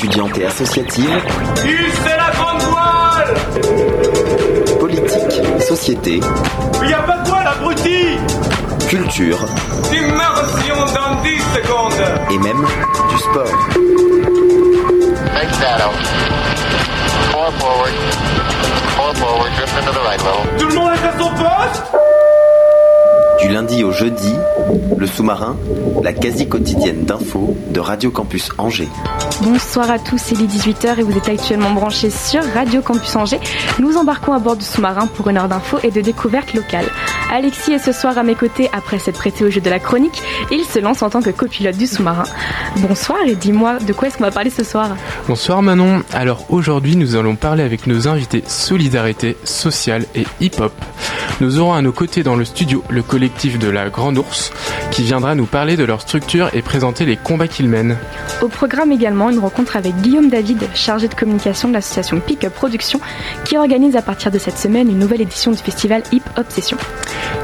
étudiante et associative. c'est la grande voile Politique, société. Il n'y a pas de voile, abruti Culture. Immersion dans 10 secondes Et même du sport. Big shadow. Four forward. Four forward. Drift into the right level. Tout le monde est à son poste Du lundi au jeudi, le sous-marin, la quasi quotidienne d'infos de Radio Campus Angers. Bonsoir à tous, il est 18h et vous êtes actuellement branchés sur Radio Campus Angers. Nous embarquons à bord du sous-marin pour une heure d'infos et de découvertes locales. Alexis est ce soir à mes côtés après s'être prêté au jeu de la chronique. Il se lance en tant que copilote du sous-marin. Bonsoir et dis-moi, de quoi est-ce qu'on va parler ce soir? Bonsoir Manon. Alors aujourd'hui, nous allons parler avec nos invités solidarité, sociale et hip-hop. Nous aurons à nos côtés dans le studio le collectif de la Grande Ours qui viendra nous parler de leur structure et présenter les combats qu'ils mènent. Au programme également une rencontre avec Guillaume David, chargé de communication de l'association Pick Up Production, qui organise à partir de cette semaine une nouvelle édition du festival Hip Hop Session.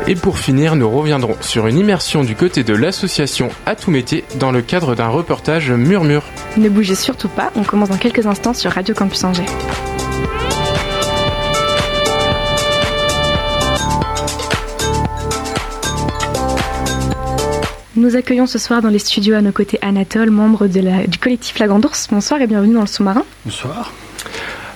Et pour finir, nous reviendrons sur une immersion du côté de l'association À tout métier dans le cadre d'un reportage Murmure. Ne bougez surtout pas, on commence dans quelques instants sur Radio Campus Angers. Nous accueillons ce soir dans les studios à nos côtés Anatole, membre de la- du collectif La Grande Ours. Bonsoir et bienvenue dans le sous-marin. Bonsoir.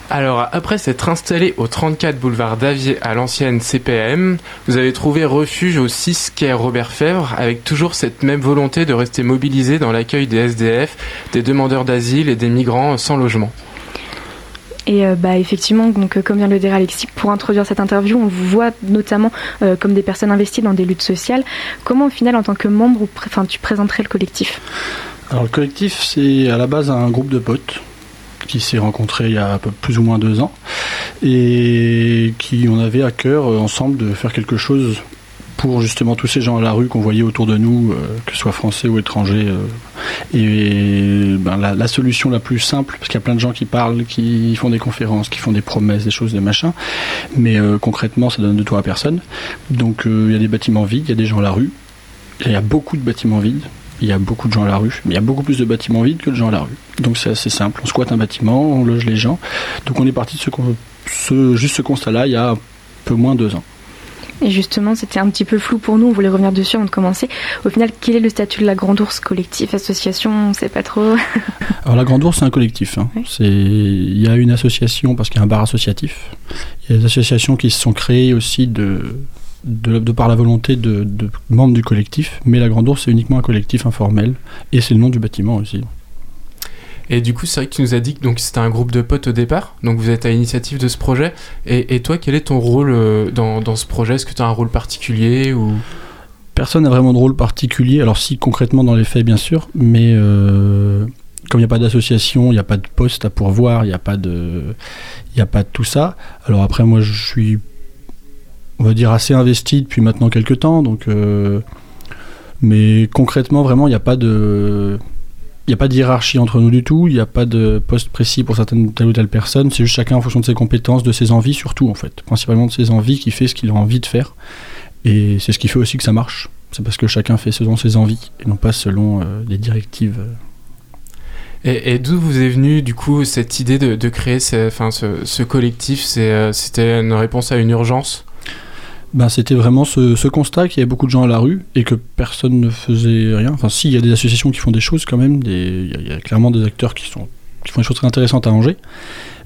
Alors, après s'être installé au 34 boulevard d'Avier à l'ancienne CPM, vous avez trouvé refuge au 6 quai Robert Fèvre avec toujours cette même volonté de rester mobilisé dans l'accueil des SDF, des demandeurs d'asile et des migrants sans logement. Et euh, bah, effectivement, donc, euh, comme vient de le dire Alexis, pour introduire cette interview, on vous voit notamment euh, comme des personnes investies dans des luttes sociales. Comment au final, en tant que membre, tu présenterais le collectif? Alors le collectif, c'est à la base un groupe de potes qui s'est rencontré il y a plus ou moins deux ans et qui on avait à cœur ensemble de faire quelque chose pour justement tous ces gens à la rue qu'on voyait autour de nous, euh, que ce soit français ou étrangers. euh. et ben, la, solution la plus simple, parce qu'il y a plein de gens qui parlent, qui font des conférences, qui font des promesses, des choses, des machins, mais euh, concrètement ça donne de toi à personne. Donc il y a des bâtiments vides, il y a des gens à la rue, il y a beaucoup de bâtiments vides. Il y a beaucoup de gens à la rue, mais il y a beaucoup plus de bâtiments vides que de gens à la rue. Donc c'est assez simple. On squatte un bâtiment, on loge les gens. Donc on est parti de ce, juste ce constat-là il y a peu moins de deux ans. Et justement, c'était un petit peu flou pour nous, on voulait revenir dessus avant de commencer. Au final, quel est le statut de la Grande Ours Collectif, association? On sait pas trop. Alors la Grande Ours, c'est un collectif. hein. Oui. C'est il y a une association parce qu'il y a un bar associatif. Il y a des associations qui se sont créées aussi de de, de par la volonté de, de membres du collectif, mais la Grande Ours c'est uniquement un collectif informel et c'est le nom du bâtiment aussi. Et du coup, c'est vrai que tu nous as dit que c'était un groupe de potes au départ, donc vous êtes à l'initiative de ce projet. Et, toi, quel est ton rôle euh, dans, dans ce projet? Est-ce que tu as un rôle particulier ou? Personne n'a vraiment de rôle particulier. Alors si concrètement dans les faits, bien sûr, mais euh, comme il n'y a pas d'association, il n'y a pas de poste à pourvoir, il n'y a pas de, a pas de tout ça. Alors après, moi, je suis, on va dire, assez investi depuis maintenant quelques temps. Donc, euh, mais concrètement, vraiment, il n'y a pas de, il n'y a pas de hiérarchie entre nous du tout. Il n'y a pas de poste précis pour certaines telle ou telle personne. C'est juste chacun en fonction de ses compétences, de ses envies, surtout en fait, principalement de ses envies, qui fait ce qu'il a envie de faire. Et c'est ce qui fait aussi que ça marche. C'est parce que chacun fait selon ses envies et non pas selon euh, des directives. euh. Et, d'où vous est venue du coup cette idée de, créer ce, collectif? Euh, C'était une réponse à une urgence? Ben, c'était vraiment ce, constat qu'il y avait beaucoup de gens à la rue et que personne ne faisait rien. Enfin, si, il y a des associations qui font des choses quand même. Il y, a- clairement des acteurs qui, font des choses très intéressantes à Angers.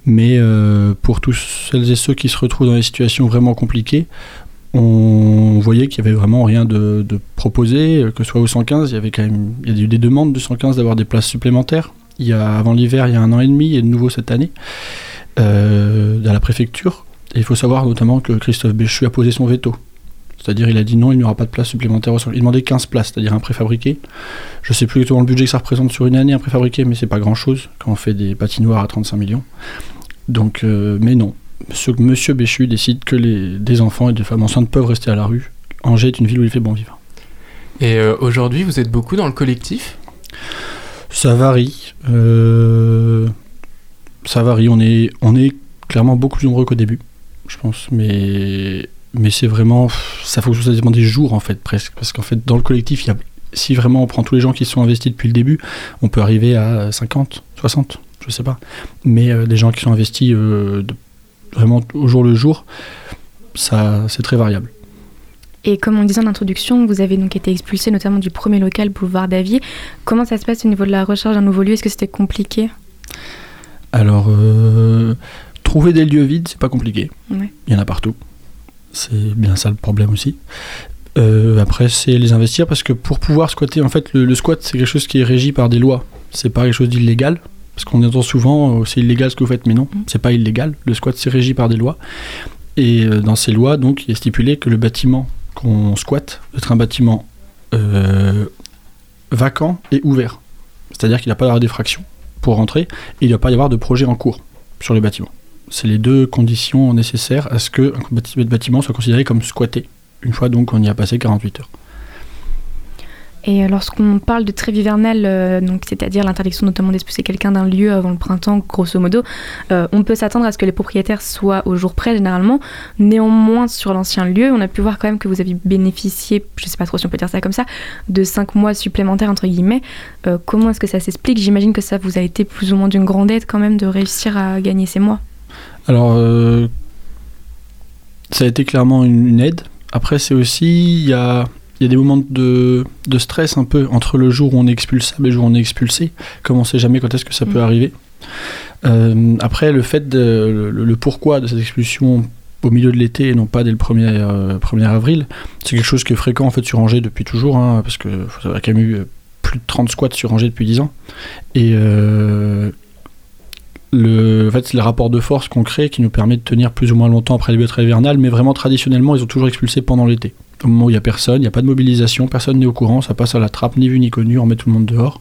Mais euh, pour tous celles et ceux qui se retrouvent dans des situations vraiment compliquées, on voyait qu'il y avait vraiment rien de, proposé, que ce soit au 115, il y avait quand même il y a eu des demandes du 115 d'avoir des places supplémentaires. Il y a avant l'hiver, il y a un an et demi, et de nouveau cette année, euh, à la préfecture. Et il faut savoir notamment que Christophe Béchu a posé son veto. C'est-à-dire, il a dit non, il n'y aura pas de place supplémentaire. au 115. Il demandait 15 places, c'est-à-dire un préfabriqué. Je sais plus exactement le budget que ça représente sur une année, un préfabriqué, mais c'est pas grand-chose quand on fait des patinoires à 35 millions. Donc, euh, mais non. Monsieur, Monsieur Béchu décide que les, des enfants et des femmes enceintes peuvent rester à la rue. Angers est une ville où il fait bon vivre. Et euh, aujourd'hui, vous êtes beaucoup dans le collectif? Ça varie. Euh, ça varie. On est, on est clairement beaucoup plus nombreux qu'au début, je pense. Mais, mais c'est vraiment. Ça faut que ça dépend des jours, en fait, presque. Parce qu'en fait, dans le collectif, il y a, si vraiment on prend tous les gens qui sont investis depuis le début, on peut arriver à 50, 60. je sais pas. Mais euh, des gens qui sont investis euh, de- vraiment au jour le jour, ça, c'est très variable. Et comme on disait en introduction, vous avez donc été expulsé notamment du premier local boulevard d'Avier. Comment ça se passe au niveau de la recherche d'un nouveau lieu? Est-ce que c'était compliqué? Alors, euh, trouver des lieux vides, c'est pas compliqué. Ouais. Il y en a partout. C'est bien ça le problème aussi. Euh, après, c'est les investir parce que pour pouvoir squatter, en fait, le, le squat, c'est quelque chose qui est régi par des lois. C'est pas quelque chose d'illégal. Parce qu'on entend souvent, euh, c'est illégal ce que vous faites, mais non, Mm. c'est pas illégal. Le squat, c'est régi par des lois. Et euh, dans ces lois, donc, il est stipulé que le bâtiment qu'on squatte doit être un bâtiment vacant et ouvert. C'est-à-dire qu'il n'a pas d'avoir d'effraction pour rentrer et il ne doit pas y avoir de projet en cours sur le bâtiment. C'est les deux conditions nécessaires à ce qu'un bâti- bâtiment soit considéré comme squatté, une fois donc qu'on y a passé 48 heures. Et euh, lorsqu'on parle de trêve hivernale, euh, c'est-à-dire l'interdiction notamment d'expulser quelqu'un d'un lieu avant le printemps, grosso modo, euh, on peut s'attendre à ce que les propriétaires soient au jour près généralement. Néanmoins, sur l'ancien lieu, on a pu voir quand même que vous aviez bénéficié, je sais pas trop si on peut dire ça comme ça, de 5 mois supplémentaires entre guillemets. Comment est-ce que ça s'explique? J'imagine que ça vous a été plus ou moins d'une grande aide quand même de réussir à gagner ces mois. Alors, euh, ça a été clairement une, une aide. Après, c'est aussi, il y a, y a des moments de, de stress un peu entre le jour où on est expulsable et le jour où on est expulsé. Comme on sait jamais quand est-ce que ça peut Mm. arriver. Euh, après, le fait de, le, le pourquoi de cette expulsion au milieu de l'été et non pas dès le 1er, euh, 1er avril, c'est quelque chose qui est fréquent en fait sur Angers depuis toujours, hein, parce que faut savoir qu'il y a quand même eu plus de 30 squats sur Angers depuis 10 ans. Et euh, le, en fait, c'est le rapport de force qu'on crée qui nous permet de tenir plus ou moins longtemps après les bêtes hivernales, mais vraiment traditionnellement, ils ont toujours expulsé pendant l'été. Au moment où il n'y a personne, il n'y a pas de mobilisation, personne n'est au courant, ça passe à la trappe, ni vu ni connu, on met tout le monde dehors.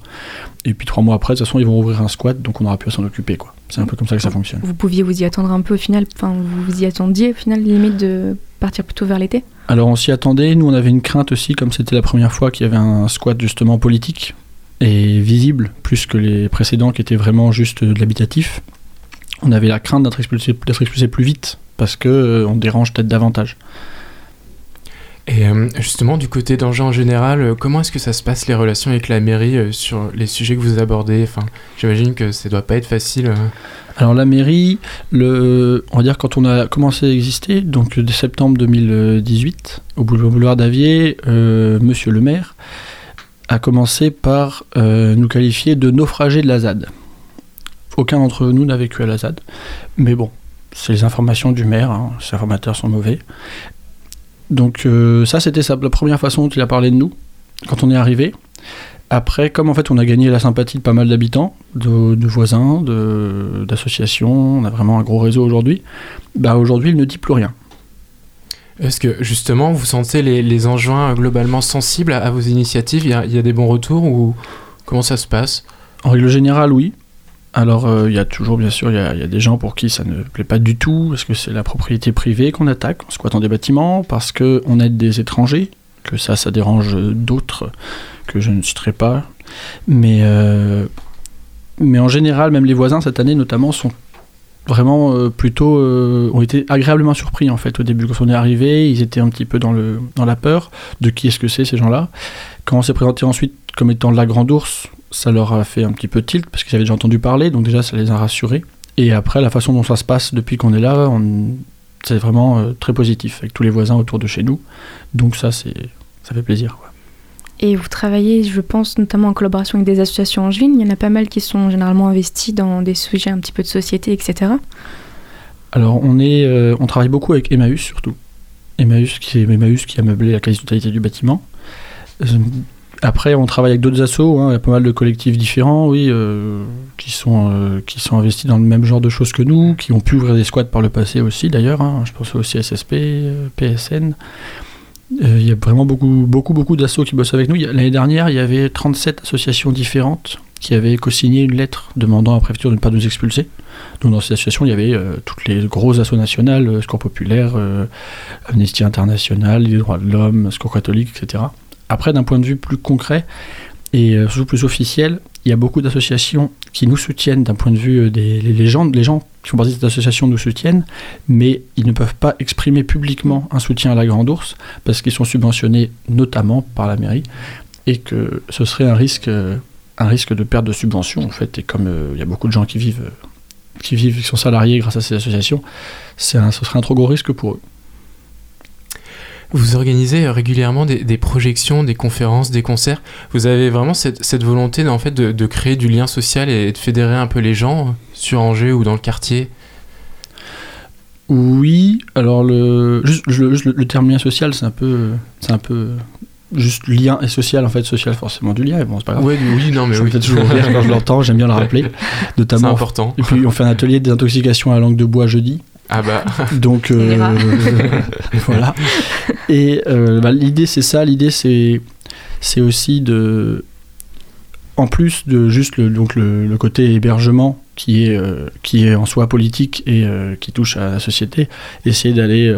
Et puis trois mois après, de toute façon, ils vont ouvrir un squat, donc on aura pu s'en occuper. quoi. C'est un peu comme ça que ça fonctionne. Vous pouviez vous y attendre un peu au final, enfin vous vous y attendiez au final limite de partir plutôt vers l'été? Alors on s'y attendait, nous on avait une crainte aussi, comme c'était la première fois qu'il y avait un squat justement politique et visible, plus que les précédents qui étaient vraiment juste de l'habitatif. On avait la crainte d'être expulsé, d'être expulsé plus vite, parce que euh, on dérange peut-être davantage. Et euh, justement, du côté d'Angers en général, euh, comment est-ce que ça se passe les relations avec la mairie euh, sur les sujets que vous abordez? Enfin, j'imagine que ça doit pas être facile. euh. Alors la mairie, le, on va dire quand on a commencé à exister, donc dès septembre 2018, au boulevard d'Avier, euh, Monsieur le maire a commencé par euh, nous qualifier de naufragés de la ZAD. Aucun d'entre nous n'a vécu à la ZAD, mais bon, c'est les informations du maire, hein, ces informateurs sont mauvais. Donc euh, ça, c'était la première façon dont il a parlé de nous, quand on est arrivé. Après, comme en fait on a gagné la sympathie de pas mal d'habitants, de, de voisins, d'associations, on a vraiment un gros réseau aujourd'hui, bah aujourd'hui il ne dit plus rien. Est-ce que justement, vous sentez les, les enjoints globalement sensibles à, vos initiatives? Il y, a, il des bons retours ou comment ça se passe? En règle générale, oui. Alors euh, il y a toujours bien sûr il y a, y a des gens pour qui ça ne plaît pas du tout, parce que c'est la propriété privée qu'on attaque en squattant des bâtiments, parce qu'on aide des étrangers, que ça ça dérange d'autres que je ne citerai pas. Mais, euh, mais en général, même les voisins cette année notamment sont vraiment euh, plutôt euh, ont été agréablement surpris en fait au début. Quand on est arrivé ils étaient un petit peu dans le dans la peur de qui est-ce que c'est ces gens-là. Quand on s'est présenté ensuite comme étant la grande ours ça leur a fait un petit peu tilt parce qu'ils avaient déjà entendu parler donc déjà ça les a rassurés. Et après la façon dont ça se passe depuis qu'on est là on- c'est vraiment euh, très positif avec tous les voisins autour de chez nous. Donc ça c'est ça fait plaisir quoi. Et vous travaillez, je pense, notamment en collaboration avec des associations angevines. Il y en a pas mal qui sont généralement investis dans des sujets un petit peu de société, etc. Alors on est, euh, on travaille beaucoup avec Emmaüs surtout. Emmaüs qui, Emmaüs qui a meublé la quasi-totalité du bâtiment. Euh, Après on travaille avec d'autres assos, hein, il y a pas mal de collectifs différents, oui, euh, qui sont qui sont investis dans le même genre de choses que nous, qui ont pu ouvrir des squats par le passé aussi d'ailleurs. hein. je pense aussi SSP, euh, PSN. Euh, Il y a vraiment beaucoup beaucoup beaucoup d'assos qui bossent avec nous. L'année dernière il y avait 37 associations différentes qui avaient co-signé une lettre demandant à la préfecture de ne pas nous expulser. Donc dans cette association, il y avait euh, toutes les grosses assos nationales, euh, Secours Populaire, euh, Amnesty International, les droits de l'homme, Secours catholique, etc. Après, d'un point de vue plus concret et euh, surtout plus officiel, il y a beaucoup d'associations qui nous soutiennent d'un point de vue euh, des les, gens, les gens qui font partie de cette association nous soutiennent, mais ils ne peuvent pas exprimer publiquement un soutien à la Grande Ourse parce qu'ils sont subventionnés notamment par la mairie et que ce serait un risque euh, un risque de perte de subvention en fait. Et comme il y a beaucoup de gens qui vivent, qui vivent, qui sont salariés grâce à ces associations, c'est ce serait un trop gros risque pour eux. Vous organisez régulièrement des, projections, des conférences, des concerts. Vous avez vraiment cette, volonté en fait, de, créer du lien social et de fédérer un peu les gens sur Angers ou dans le quartier? Oui, alors le, juste, le, terme lien social, c'est un peu, c'est un peu juste lien et social en fait social forcément du lien bon c'est pas grave. Oui non mais je oui. toujours rire quand je l'entends j'aime bien le rappeler notamment. C'est important. Et puis on fait un atelier de désintoxication à la langue de bois jeudi ah bah. Donc euh, voilà. Et euh, bah, l'idée c'est ça. L'idée c'est c'est aussi de en plus de juste le, donc le, côté hébergement qui est, euh, qui est en soi politique et qui touche à la société, essayer d'aller,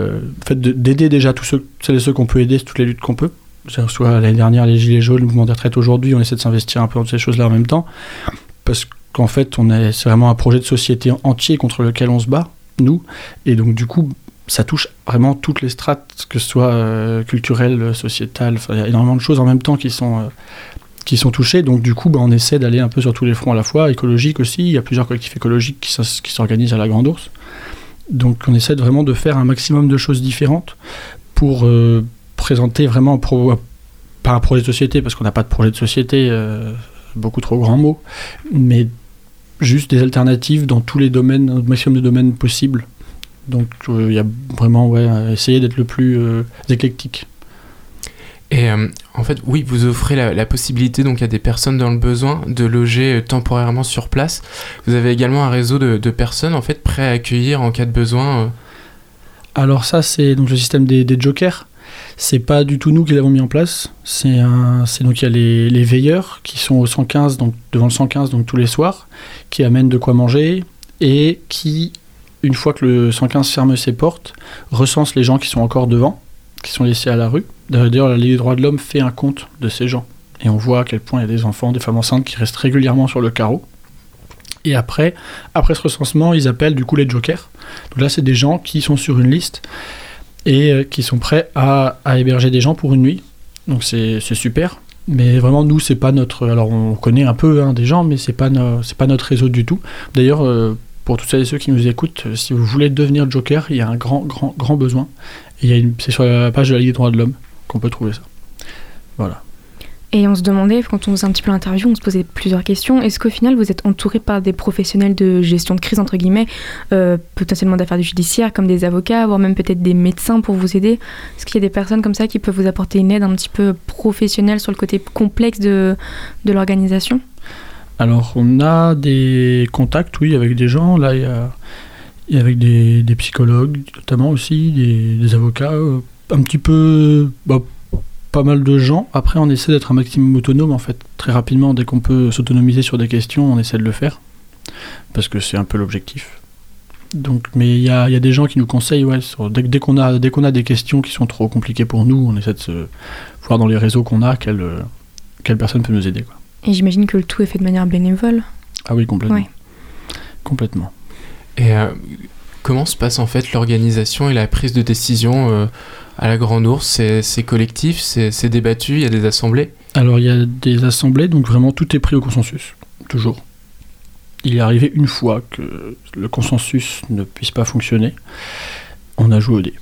fait d'aider déjà tous ceux, celles et ceux qu'on peut aider, toutes les luttes qu'on peut. Soit l'année dernière les Gilets jaunes, le mouvement des retraites aujourd'hui, on essaie de s'investir un peu dans ces choses-là en même temps. Parce qu'en fait, on est, c'est vraiment un projet de société entier contre lequel on se bat nous. Et donc, du coup, ça touche vraiment toutes les strates, que ce soit euh, sociétales. Il y a énormément de choses en même temps qui sont, euh, qui sont touchées. Donc, du coup, bah, on essaie d'aller un peu sur tous les fronts à la fois. Écologique aussi. Il y a plusieurs collectifs écologiques qui s'organisent à la Grande Ourse. Donc, on essaie vraiment de faire un maximum de choses différentes pour euh, présenter vraiment pas un projet de société, parce qu'on n'a pas de projet de société, beaucoup trop grand mot, mais juste des alternatives dans tous les domaines, un maximum de domaines possibles. Donc euh, il y a vraiment ouais, essayer d'être le plus euh, éclectique. Et euh, en fait, oui, vous offrez la, possibilité donc à des personnes dans le besoin de loger temporairement sur place. Vous avez également un réseau de, personnes en fait prêts à accueillir en cas de besoin. Alors ça, c'est donc le système des, des jokers. C'est pas du tout nous qui l'avons mis en place. C'est donc il y a les, veilleurs qui sont au 115, donc devant le 115, donc tous les soirs, qui amènent de quoi manger et qui, une fois que le 115 ferme ses portes, recense les gens qui sont encore devant, qui sont laissés à la rue. D'ailleurs, la Ligue des droits de l'homme fait un compte de ces gens. Et on voit à quel point il y a des enfants, des femmes enceintes qui restent régulièrement sur le carreau. Et après, après ce recensement, ils appellent du coup les jokers. Donc là, c'est des gens qui sont sur une liste et euh, qui sont prêts à, héberger des gens pour une nuit. Donc c'est super. Mais vraiment, nous, c'est pas notre. Alors, on connaît un peu hein, des gens, mais c'est pas, c'est pas notre réseau du tout. D'ailleurs, euh, pour tous celles et ceux qui nous écoutent, euh, si vous voulez devenir Joker, il y a un grand, grand, grand besoin. A c'est sur la page de la Ligue des droits de l'homme qu'on peut trouver ça. Voilà. Et on se demandait, quand on faisait un petit peu l'interview, on se posait plusieurs questions. Est-ce qu'au final, vous êtes entouré par des professionnels de gestion de crise, entre guillemets, euh, potentiellement d'affaires judiciaires, comme des avocats, voire même peut-être des médecins pour vous aider? Est-ce qu'il y a des personnes comme ça qui peuvent vous apporter une aide un petit peu professionnelle sur le côté complexe de, de l'organisation? Alors, on a des contacts, oui, avec des gens. Là, il y a, avec des, des, psychologues, notamment aussi, des, avocats. Euh, un petit peu... Bah, pas mal de gens. Après, on essaie d'être un maximum autonome, en fait. Très rapidement, dès qu'on peut s'autonomiser sur des questions, on essaie de le faire. Parce que c'est un peu l'objectif. Donc, mais il y a, y a, des gens qui nous conseillent, ouais, dès, dès qu'on a, dès qu'on a des questions qui sont trop compliquées pour nous, on essaie de se voir dans les réseaux qu'on a quelle, quelle personne peut nous aider. Quoi. Et j'imagine que le tout est fait de manière bénévole. Ah oui, complètement. Complètement. Et euh, comment se passe en fait l'organisation et la prise de décision euh, à la Grande Ourse? C'est collectif, c'est débattu, il y a des assemblées? Alors il y a des assemblées, donc vraiment tout est pris au consensus, toujours. Il est arrivé une fois que le consensus ne puisse pas fonctionner, on a joué au dé.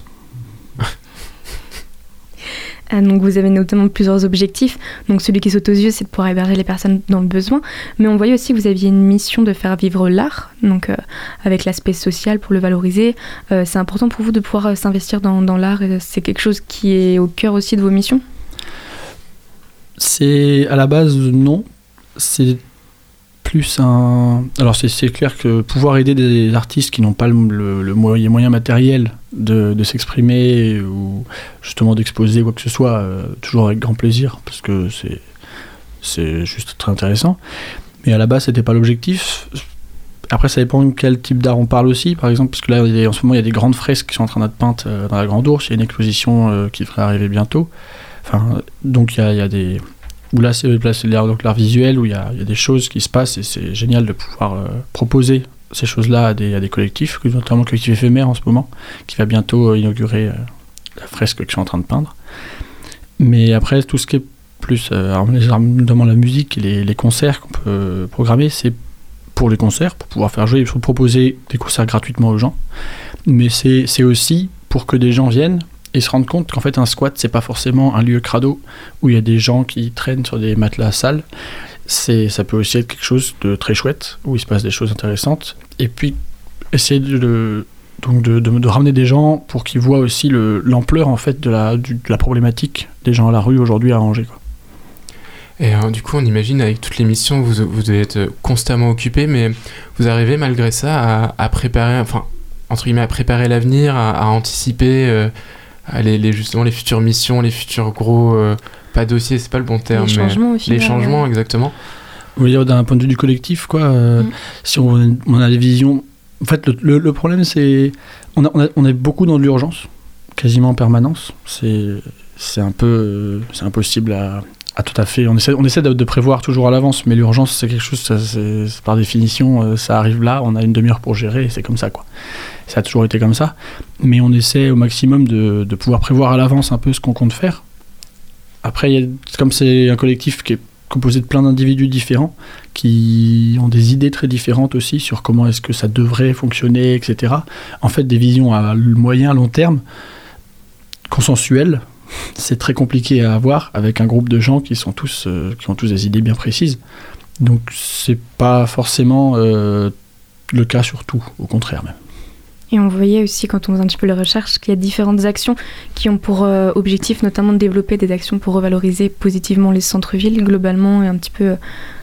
Ah, donc vous avez notamment plusieurs objectifs. Donc celui qui saute aux yeux, c'est de pouvoir héberger les personnes dans le besoin. Mais on voyait aussi que vous aviez une mission de faire vivre l'art, donc euh, avec l'aspect social pour le valoriser. Euh, c'est important pour vous de pouvoir euh, s'investir dans, dans l'art. C'est quelque chose qui est au cœur aussi de vos missions? C'est à la base non. C'est Alors c'est clair que pouvoir aider des artistes qui n'ont pas le, le, moyen, moyen, matériel de, s'exprimer ou justement d'exposer quoi que ce soit, euh, toujours avec grand plaisir, parce que c'est juste très intéressant. Mais à la base, c'était pas l'objectif. Après, ça dépend de quel type d'art on parle aussi. Par exemple, parce que là, en ce moment, il y a des grandes fresques qui sont en train d'être peintes euh, dans la Grande Ourse. Il y a une exposition euh, qui devrait arriver bientôt. Enfin, donc, il y a des, là c'est l'art visuel où il y, a, des choses qui se passent et c'est génial de pouvoir euh, proposer ces choses-là à des, collectifs, notamment le collectif éphémère en ce moment, qui va bientôt euh, inaugurer euh, la fresque que je suis en train de peindre. Mais après, tout ce qui est plus, notamment la musique et les, les concerts qu'on peut programmer, c'est pour les concerts, pour pouvoir faire jouer, pour proposer des concerts gratuitement aux gens. Mais c'est aussi pour que des gens viennent et se rendent compte qu'en fait un squat c'est pas forcément un lieu crado où il y a des gens qui traînent sur des matelas sales. C'est ça peut aussi être quelque chose de très chouette où il se passe des choses intéressantes. Et puis essayer de donc de, de- ramener des gens pour qu'ils voient aussi le- l'ampleur en fait de la, du- de la problématique des gens à la rue aujourd'hui à Angers. quoi. Et euh, du coup, on imagine avec toutes les missions, vous, vous devez être constamment occupé, mais vous arrivez malgré ça à, préparer, enfin, entre guillemets, à préparer l'avenir, à, anticiper euh, les, les- justement les futures missions, les futurs gros, euh, pas dossiers, c'est pas le bon terme, Les mais changements les final, changements ouais. exactement. Vous voulez dire d'un point de vue du collectif, quoi. euh, Mm. Si on, on a des visions. En fait, le, le- le problème, c'est. On, a- on, a- on est beaucoup dans de l'urgence, quasiment en permanence. C'est c'est un peu. euh, C'est impossible à, à tout à fait. On essaie, on essaie de, prévoir toujours à l'avance, mais l'urgence, c'est quelque chose, ça, c'est- par définition, euh, ça arrive là, on a une demi-heure pour gérer, c'est comme ça, quoi. Ça a toujours été comme ça. Mais on essaie au maximum de, pouvoir prévoir à l'avance un peu ce qu'on compte faire. Après, comme c'est un collectif qui est composé de plein d'individus différents, qui ont des idées très différentes aussi sur comment est-ce que ça devrait fonctionner, etc. En fait, des visions à moyen, long terme, consensuelles, c'est très compliqué à avoir avec un groupe de gens qui sont tous, euh, qui ont tous des idées bien précises. Donc, c'est pas forcément euh, le cas sur tout, au contraire même. Et on voyait aussi, quand on faisait un petit peu les recherches, qu'il y a différentes actions qui ont pour euh, objectif notamment de développer des actions pour revaloriser positivement les centres-villes globalement et un petit peu euh,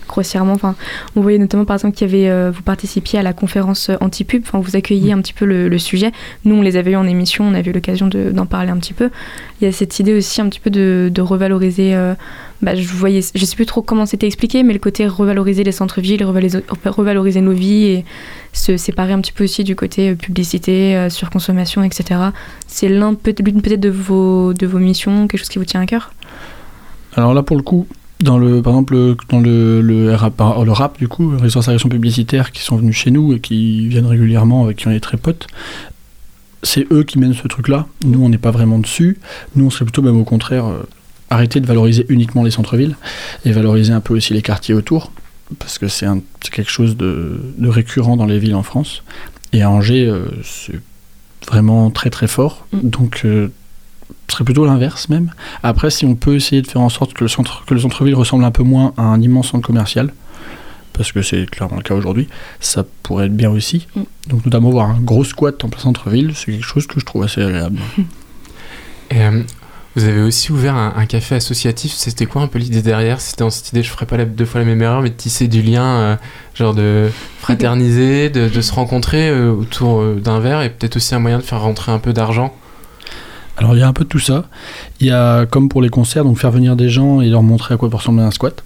grossièrement. Enfin, on voyait notamment par exemple qu'il y avait, euh, vous participiez à la conférence anti-pub, enfin, vous accueilliez un petit peu le, le sujet. Nous, on les avait eu en émission, on avait eu l'occasion de- d'en parler un petit peu. Il y a cette idée aussi un petit peu de, de revaloriser. Bah, je voyais, je sais plus trop comment c'était expliqué, mais le côté revaloriser les centres-villes, revaloriser, nos vies et se séparer un petit peu aussi du côté euh, publicité, euh, surconsommation, etc. C'est l'une peut-être de vos, de vos missions, quelque chose qui vous tient à cœur? Alors là, pour le coup, dans le, par exemple, le- dans le, le, rap, du coup, Résidence à Action Publicitaire, qui sont venus chez nous et qui viennent régulièrement, avec qui on est très potes, c'est eux qui mènent ce truc-là. Nous, on n'est pas vraiment dessus. Nous, on serait plutôt même au contraire euh, arrêter de valoriser uniquement les centres-villes et valoriser un peu aussi les quartiers autour, parce que c'est quelque chose de, de récurrent dans les villes en France. Et à Angers, euh, c'est vraiment très très fort. Mm. Donc, euh, ce serait plutôt l'inverse même. Après, si on peut essayer de faire en sorte que le centre, que le centre-ville ressemble un peu moins à un immense centre commercial, parce que c'est clairement le cas aujourd'hui, ça pourrait être bien aussi. Mm. Donc, notamment voir un gros squat en plein centre-ville, c'est quelque chose que je trouve assez agréable. Et euh, vous avez aussi ouvert un, café associatif. C'était quoi un peu l'idée derrière? C'était dans cette idée, je ferai pas deux fois la même erreur, mais de tisser du lien, euh, genre de fraterniser, de, se rencontrer euh, autour euh, d'un verre et peut-être aussi un moyen de faire rentrer un peu d'argent. Alors, il y a un peu de tout ça. Il y a, comme pour les concerts, donc faire venir des gens et leur montrer à quoi peut ressembler un squat.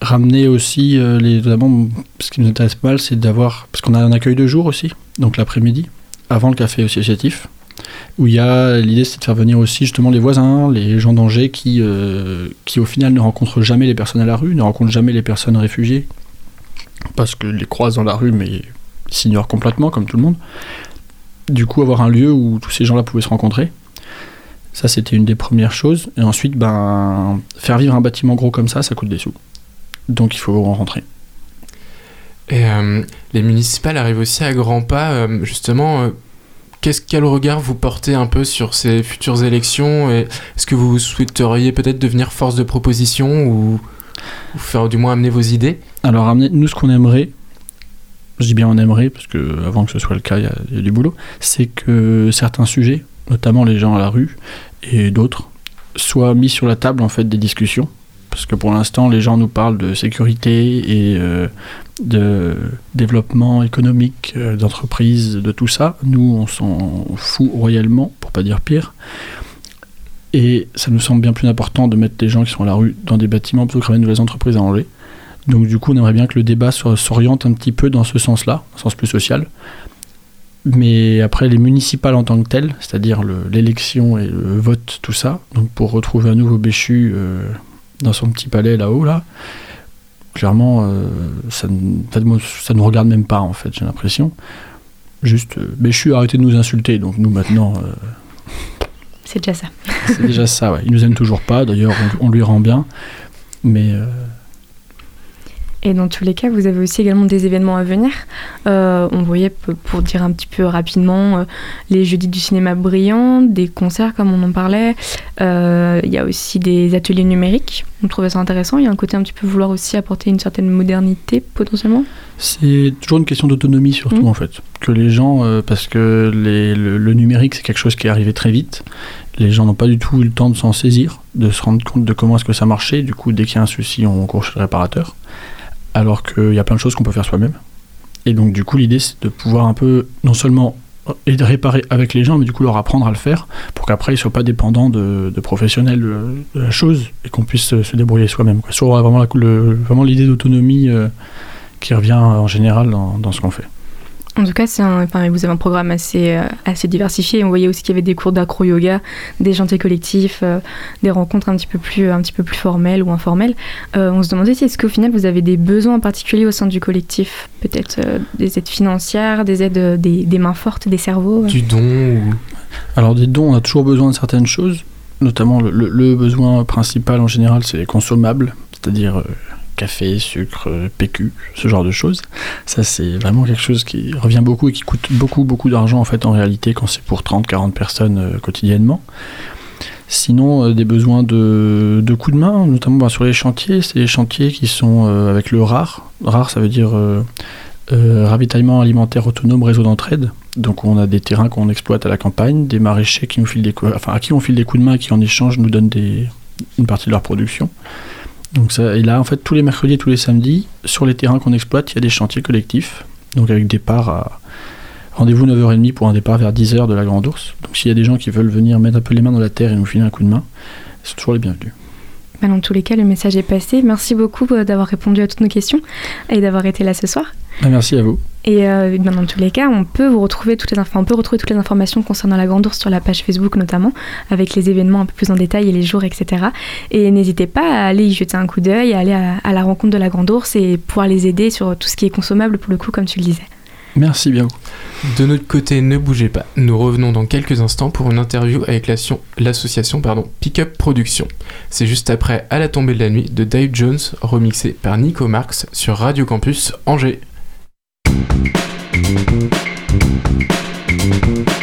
Ramener aussi, les, notamment, ce qui nous intéresse pas mal, c'est d'avoir, parce qu'on a un accueil de jour aussi, donc l'après-midi, avant le café associatif, où il y a, l'idée c'est de faire venir aussi justement les voisins, les gens d'Angers qui, euh, qui au final ne rencontrent jamais les personnes à la rue, ne rencontrent jamais les personnes réfugiées, parce que les croisent dans la rue, mais s'ignorent complètement, comme tout le monde. Du coup, avoir un lieu où tous ces gens-là pouvaient se rencontrer, ça c'était une des premières choses. Et ensuite, ben, faire vivre un bâtiment gros comme ça, ça coûte des sous. Donc il faut en rentrer. Et euh, les municipales arrivent aussi à grands pas, euh, justement. Qu'est-ce quel regard vous portez un peu sur ces futures élections Est-ce que vous souhaiteriez peut-être devenir force de proposition ou, faire du moins amener vos idées? Alors, nous, ce qu'on aimerait, je dis bien on aimerait, parce que avant que ce soit le cas, il y a- il y, a du boulot, c'est que certains sujets, notamment les gens à la rue et d'autres, soient mis sur la table en fait des discussions. Parce que pour l'instant, les gens nous parlent de sécurité et euh, de développement économique euh, d'entreprise, de tout ça. Nous, on s'en fout royalement, pour pas dire pire. Et ça nous semble bien plus important de mettre des gens qui sont à la rue dans des bâtiments plutôt que ramener nouvelles entreprises à Angers. Donc du coup, on aimerait bien que le débat so- s'oriente un petit peu dans ce sens-là, un sens plus social. Mais après, les municipales en tant que telles, c'est-à-dire le- l'élection et le vote, tout ça, donc pour retrouver un nouveau Béchu euh, dans son petit palais là-haut, là, clairement, euh, ça, ne- ça nous regarde même pas, en fait, j'ai l'impression. Juste, euh, Béchu, arrêtez de nous insulter, donc nous maintenant... euh, C'est C'est déjà ça. C'est déjà ça, ouais. Il nous aime toujours pas, d'ailleurs, on, on lui rend bien. Mais euh, Et dans tous les cas, vous avez aussi également des événements à venir. Euh, on voyait, pour dire un petit peu rapidement, euh, les jeudis du cinéma brillant, des concerts comme on en parlait. Euh, Il y a aussi des ateliers numériques. On trouvait ça intéressant. Il y a un côté un petit peu vouloir aussi apporter une certaine modernité potentiellement. c'est toujours une question d'autonomie, surtout, Mhm. en fait. Que les gens, parce que les- le, le numérique, c'est quelque chose qui est arrivé très vite. Les gens n'ont pas du tout eu le temps de s'en saisir, de se rendre compte de comment est-ce que ça marchait. Du coup, dès qu'il y a un souci, on court chez le réparateur. Alors qu'il y a plein de choses qu'on peut faire soi-même. Et donc, du coup, l'idée, c'est de pouvoir un peu, non seulement réparer avec les gens, mais du coup leur apprendre à le faire pour qu'après ils soient pas dépendants de, professionnels de la chose et qu'on puisse se, débrouiller soi-même. Sur vraiment, l'idée d'autonomie euh, qui revient en général dans ce qu'on fait. En tout cas, c'est un, enfin, vous avez un programme assez, euh, assez diversifié. On voyait aussi qu'il y avait des cours d'acro-yoga, des chantiers collectifs, euh, des rencontres un petit peu plus, un petit peu plus formelles ou informelles. Euh, on se demandait si est-ce qu'au final vous avez des besoins particuliers au sein du collectif? Peut-être euh, des aides financières, des aides, des, des mains fortes, des cerveaux. Du don ou... Alors des dons, on a toujours besoin de certaines choses, notamment le, le- le besoin principal en général, c'est les consommables, c'est-à-dire euh, café, sucre, PQ, ce genre de choses. Ça c'est vraiment quelque chose qui revient beaucoup et qui coûte beaucoup beaucoup d'argent en fait en réalité quand c'est pour 30-40 personnes euh, quotidiennement. Sinon, euh, des besoins de, de coups de main, notamment bah, sur les chantiers, c'est les chantiers qui sont euh, avec le RAR. RAR, ça veut dire ravitaillement alimentaire autonome réseau d'entraide. Donc on a des terrains qu'on exploite à la campagne, des maraîchers qui nous filent des cou- enfin à qui on file des coups de main et qui en échange nous donnent des, une partie de leur production. Donc ça, et là en fait tous les mercredis et tous les samedis sur les terrains qu'on exploite il y a des chantiers collectifs. Donc avec départ à rendez-vous 9h30 pour un départ vers 10h de la Grande Ourse. Donc s'il y a des gens qui veulent venir mettre un peu les mains dans la terre et nous filer un coup de main, ils sont toujours les bienvenus. Bah, dans tous les cas, le message est passé. Merci beaucoup euh, d'avoir répondu à toutes nos questions et d'avoir été là ce soir. Ah, merci à vous. Et euh, ben, dans tous les cas, on peut vous retrouver toutes les infos, on peut retrouver toutes les informations concernant la Grande Ourse sur la page Facebook notamment, avec les événements un peu plus en détail et les jours, etc. Et n'hésitez pas à aller y jeter un coup d'œil, à aller à, à la rencontre de la Grande Ourse et pouvoir les aider sur tout ce qui est consommable pour le coup, comme tu le disais. Merci bien. De notre côté, ne bougez pas. Nous revenons dans quelques instants pour une interview avec l'association pardon, Pickup Production. C'est juste après À la tombée de la nuit de Dave Jones, remixé par Nico Marx sur Radio Campus Angers. Thank you.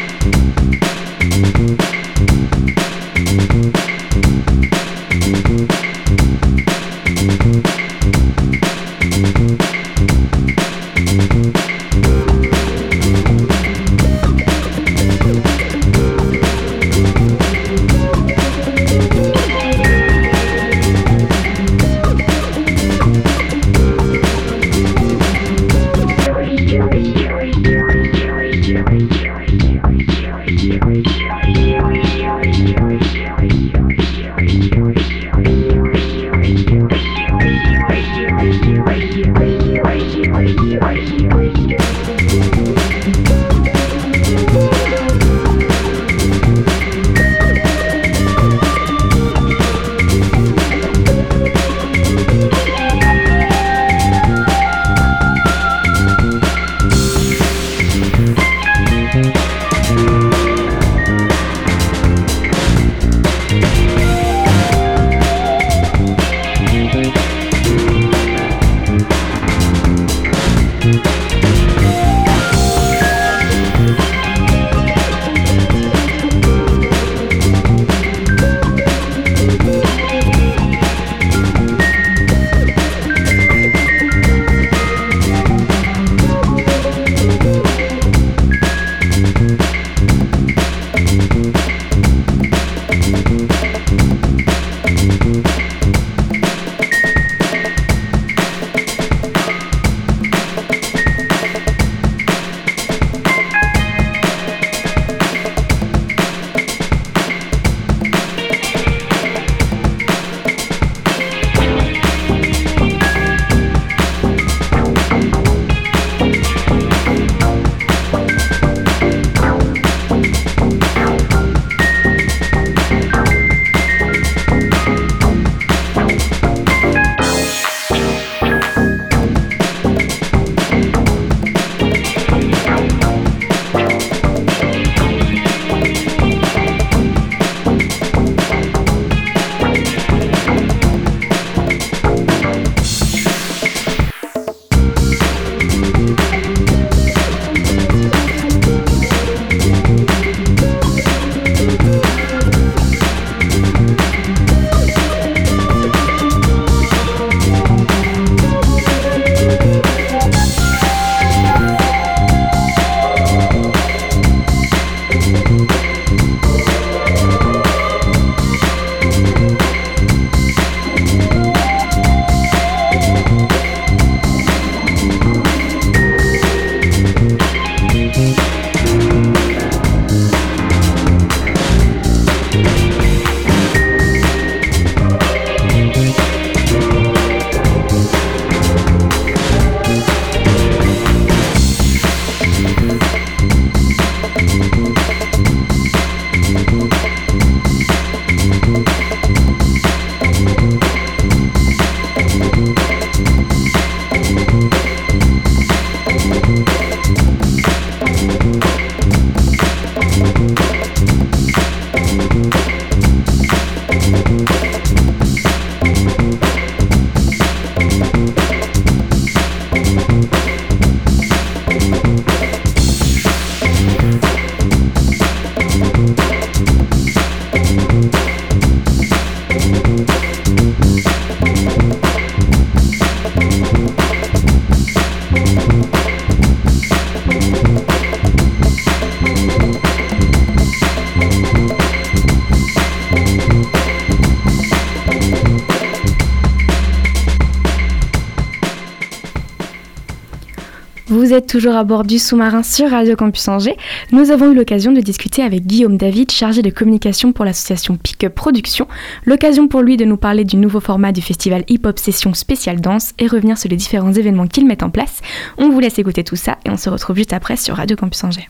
Vous êtes toujours à bord du sous-marin sur Radio Campus Angers. Nous avons eu l'occasion de discuter avec Guillaume David, chargé de communication pour l'association Pick Production. L'occasion pour lui de nous parler du nouveau format du festival Hip Hop Session Spéciale Danse et revenir sur les différents événements qu'il met en place. On vous laisse écouter tout ça et on se retrouve juste après sur Radio Campus Angers.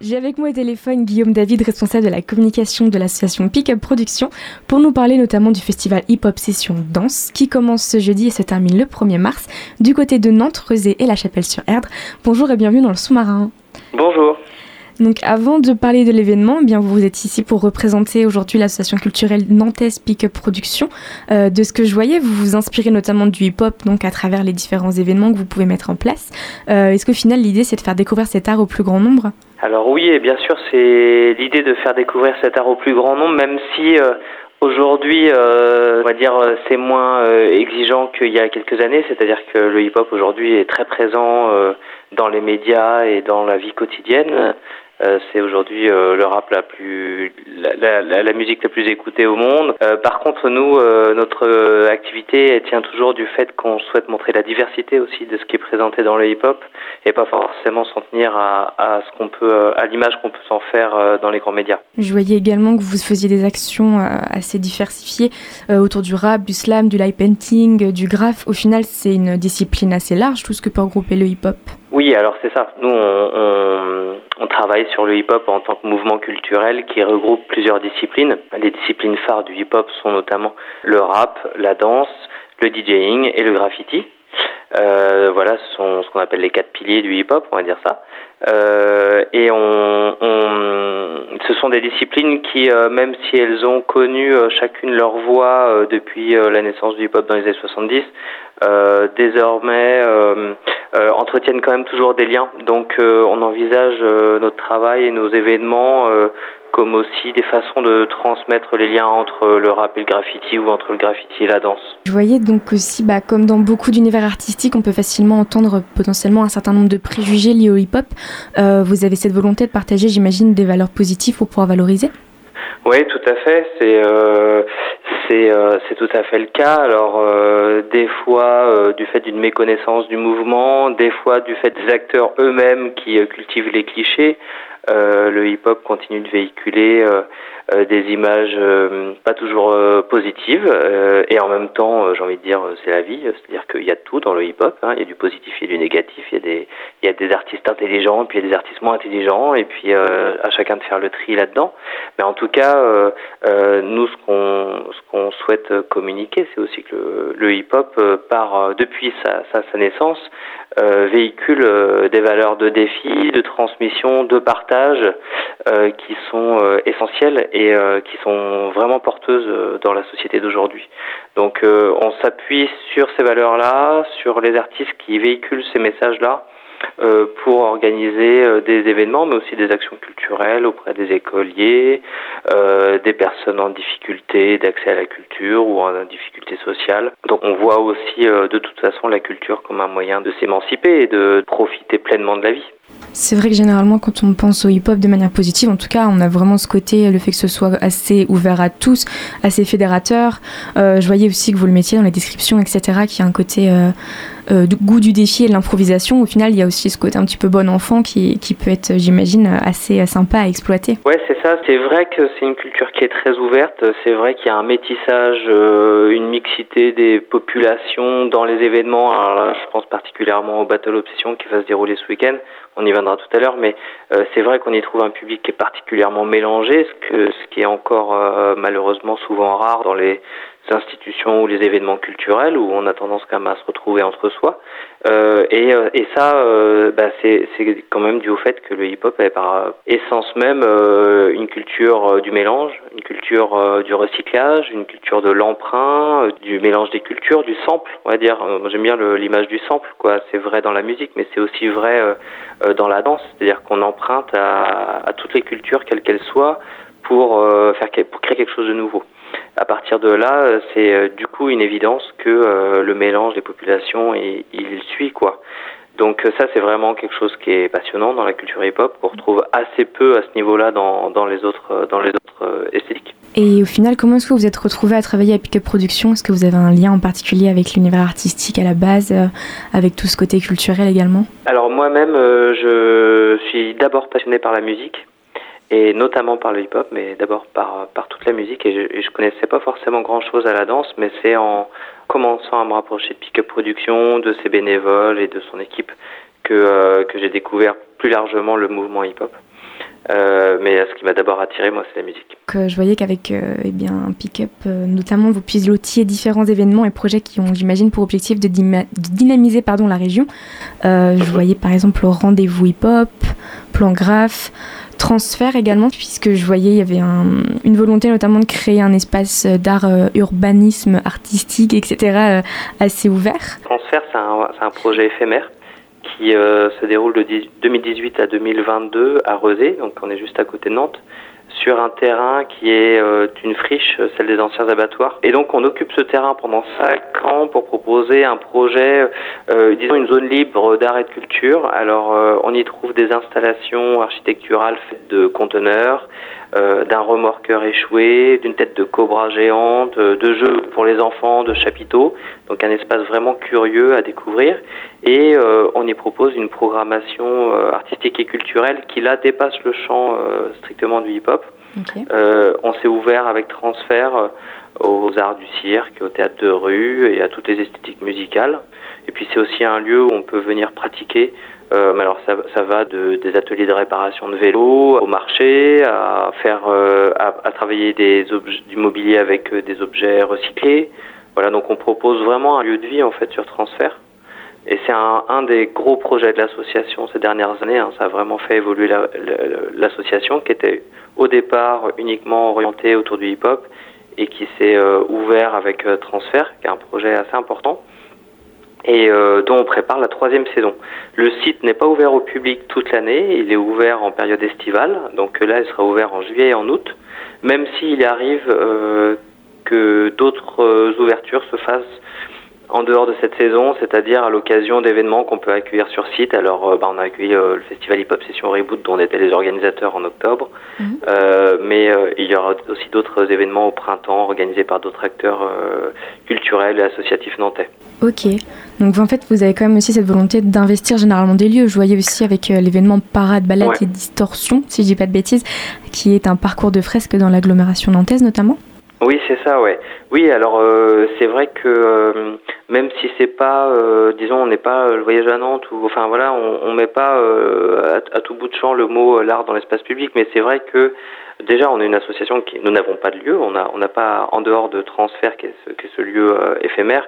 J'ai avec moi au téléphone Guillaume David, responsable de la communication de l'association Pick Up Production, pour nous parler notamment du festival Hip Hop Session Danse qui commence ce jeudi et se termine le 1er mars du côté de Nantes, Rezé et La Chapelle-sur-Erdre. Bonjour et bienvenue dans le sous-marin. Bonjour. Donc avant de parler de l'événement, eh vous êtes ici pour représenter aujourd'hui l'association culturelle nantaise Pick Up Production. Euh, de ce que je voyais, vous vous inspirez notamment du hip-hop donc à travers les différents événements que vous pouvez mettre en place. Euh, Est-ce qu'au final l'idée c'est de faire découvrir cet art au plus grand nombre? Alors oui, et bien sûr c'est l'idée de faire découvrir cet art au plus grand nombre, même si euh, Aujourd'hui, on va dire, c'est moins exigeant qu'il y a quelques années, c'est-à-dire que le hip-hop aujourd'hui est très présent dans les médias et dans la vie quotidienne. Euh, c'est aujourd'hui euh, le rap la plus, la, la, la, musique la plus écoutée au monde. Euh, par contre, nous, notre activité elle tient toujours du fait qu'on souhaite montrer la diversité aussi de ce qui est présenté dans le hip-hop et pas forcément s'en tenir à, à ce qu'on peut, à l'image qu'on peut s'en faire dans les grands médias. Je voyais également que vous faisiez des actions assez diversifiées autour du rap, du slam, du live painting, du graphe. Au final, c'est une discipline assez large, tout ce que peut regrouper le hip-hop. Oui, alors c'est ça. Nous, on, travaille sur le hip-hop en tant que mouvement culturel qui regroupe plusieurs disciplines. Les disciplines phares du hip-hop sont notamment le rap, la danse, le DJing et le graffiti. Euh, voilà, ce sont ce qu'on appelle les quatre piliers du hip-hop, on va dire ça. Euh, et on, on, ce sont des disciplines qui, euh, même si elles ont connu euh, chacune leur voie euh, depuis la naissance du hip-hop dans les années 70, désormais entretiennent quand même toujours des liens. Donc on envisage notre travail et nos événements comme aussi des façons de transmettre les liens entre le rap et le graffiti ou entre le graffiti et la danse. Je voyais donc aussi, bah, comme dans beaucoup d'univers artistiques, on peut facilement entendre potentiellement un certain nombre de préjugés liés au hip-hop. Euh, vous avez cette volonté de partager, j'imagine, des valeurs positives pour pouvoir valoriser? Oui, tout à fait. C'est euh, c'est euh, tout à fait le cas. Alors euh, des fois du fait d'une méconnaissance du mouvement, des fois du fait des acteurs eux-mêmes qui cultivent les clichés. Le hip-hop continue de véhiculer des images pas toujours positives et en même temps, j'ai envie de dire, c'est la vie. C'est-à-dire qu'il y a tout dans le hip-hop. Hein. Il y a du positif, il y a du négatif. Il y a des il y a des artistes intelligents, puis il y a des artistes moins intelligents, et puis à chacun de faire le tri là-dedans. Mais en tout cas, nous ce qu'on ce qu'on souhaite communiquer, c'est aussi que le, le hip-hop, euh, par depuis sa, sa, sa naissance, euh, véhicule euh, des valeurs de défi, de transmission, de partage euh, qui sont essentielles et qui sont vraiment porteuses dans la société d'aujourd'hui. Donc on s'appuie sur ces valeurs-là, sur les artistes qui véhiculent ces messages-là euh, pour organiser euh, des événements, mais aussi des actions culturelles auprès des écoliers, euh, des personnes en difficulté d'accès à la culture ou en difficulté sociale. Donc on voit aussi de toute façon la culture comme un moyen de s'émanciper et de profiter pleinement de la vie. C'est vrai que généralement, quand on pense au hip-hop de manière positive, en tout cas, on a vraiment ce côté, le fait que ce soit assez ouvert à tous, assez fédérateur. Euh, je voyais aussi que vous le mettiez dans les descriptions, etc., qui a un côté euh, euh, goût du défi et de l'improvisation. Au final, il y a aussi ce côté un petit peu bon enfant qui, peut être, j'imagine, assez sympa à exploiter. Ouais, c'est ça. C'est vrai que c'est une culture qui est très ouverte. C'est vrai qu'il y a un métissage, euh, une mixité des populations dans les événements. Alors là, je pense particulièrement au Battle Obsession qui va se dérouler ce week-end on y viendra tout à l'heure, mais euh, c'est vrai qu'on y trouve un public qui est particulièrement mélangé, ce, qui est encore euh, malheureusement souvent rare dans les institutions ou les événements culturels où on a tendance quand même à se retrouver entre soi. Euh, et, euh, et ça, euh, bah, c'est quand même dû au fait que le hip-hop est par essence même euh, une culture euh, du mélange, une culture euh, du recyclage, une culture de l'emprunt, du mélange des cultures, du sample, on va dire. J'aime bien l'image du sample, quoi. C'est vrai dans la musique, mais c'est aussi vrai dans la danse. C'est-à-dire qu'on emprunte à, à, toutes les cultures, quelles qu'elles soient, pour faire pour créer quelque chose de nouveau à partir de là, euh, c'est euh, du coup une évidence que euh, le mélange des populations, il, il suit quoi. Donc ça, c'est vraiment quelque chose qui est passionnant dans la culture hip-hop, qu'on retrouve assez peu à ce niveau-là dans, dans les autres dans les autres esthétiques. Et au final, comment est-ce que vous êtes retrouvé à travailler à Pickup Production Est-ce que vous avez un lien en particulier avec l'univers artistique à la base, avec tout ce côté culturel également? Alors moi-même, je suis d'abord passionné par la musique et notamment par le hip-hop, mais d'abord par, par toute la musique. Et je, et je connaissais pas forcément grand-chose à la danse, mais c'est en commençant à me rapprocher de Pickup Production, de ses bénévoles et de son équipe que, euh, que j'ai découvert plus largement le mouvement hip-hop. Euh, mais ce qui m'a d'abord attiré, moi, c'est la musique. Que je voyais qu'avec euh, eh bien pick-up, euh, notamment, vous pilotiez différents événements et projets qui ont, j'imagine, pour objectif de, de dynamiser pardon, la région. Je voyais par exemple le rendez-vous hip-hop, plan graph, transfert également, puisque je voyais il y avait un- une volonté notamment de créer un espace d'art euh, urbanisme artistique, etc., euh, assez ouvert. Transfert, c'est un, projet éphémère qui euh, se déroule de dix- 2018 à 2022 à Rezé, donc on est juste à côté de Nantes, sur un terrain qui est euh, une friche, celle des anciens abattoirs. Et donc on occupe ce terrain pendant cinq ans pour proposer un projet, euh, disons une zone libre d'art et de culture. Alors euh, on y trouve des installations architecturales faites de conteneurs, d'un remorqueur échoué, d'une tête de cobra géante, de jeux pour les enfants, de chapiteaux. Donc un espace vraiment curieux à découvrir. Et on y propose une programmation artistique et culturelle qui là dépasse le champ strictement du hip-hop. Euh, on s'est ouvert avec transfert euh, aux arts du cirque, au théâtre de rue et à toutes les esthétiques musicales. Et puis c'est aussi un lieu où on peut venir pratiquer. Euh, alors ça, va de, des ateliers de réparation de vélos au marché, à faire, à, travailler du mobilier avec des objets recyclés. Voilà, donc on propose vraiment un lieu de vie en fait sur transfert. Et c'est un, des gros projets de l'association ces dernières années. hein. Ça a vraiment fait évoluer la- la- l'association qui était au départ uniquement orientée autour du hip-hop et qui s'est euh, ouvert avec euh, Transfert, qui est un projet assez important et euh, dont on prépare la troisième saison. Le site n'est pas ouvert au public toute l'année, il est ouvert en période estivale, donc là il sera ouvert en juillet et en août, même s'il arrive euh, que d'autres ouvertures se fassent en dehors de cette saison, c'est-à-dire à, l'occasion d'événements qu'on peut accueillir sur site. Alors, euh, bah, on a accueilli euh, le festival Hip Hop Session Reboot, dont on était les organisateurs en octobre. Mhm. Euh, mais il y aura aussi d'autres événements au printemps organisés par d'autres acteurs culturels et associatifs nantais. Ok. Donc en fait, vous avez quand même aussi cette volonté d'investir généralement des lieux. Je voyais aussi avec l'événement Parade, Balade Ouais. et Distorsion, si je dis pas de bêtises, qui est un parcours de fresques dans l'agglomération nantaise notamment. Oui, c'est ça, ouais. Oui, alors euh, c'est vrai que euh, même si c'est pas, euh, disons, on n'est pas euh, le voyage à Nantes ou, enfin voilà, on, on met pas euh, à, à tout bout de champ le mot euh, l'art dans l'espace public, mais c'est vrai que déjà on est une association qui, nous n'avons pas de lieu, on a, on n'a pas en dehors de transfert qui est ce, qui est ce lieu éphémère,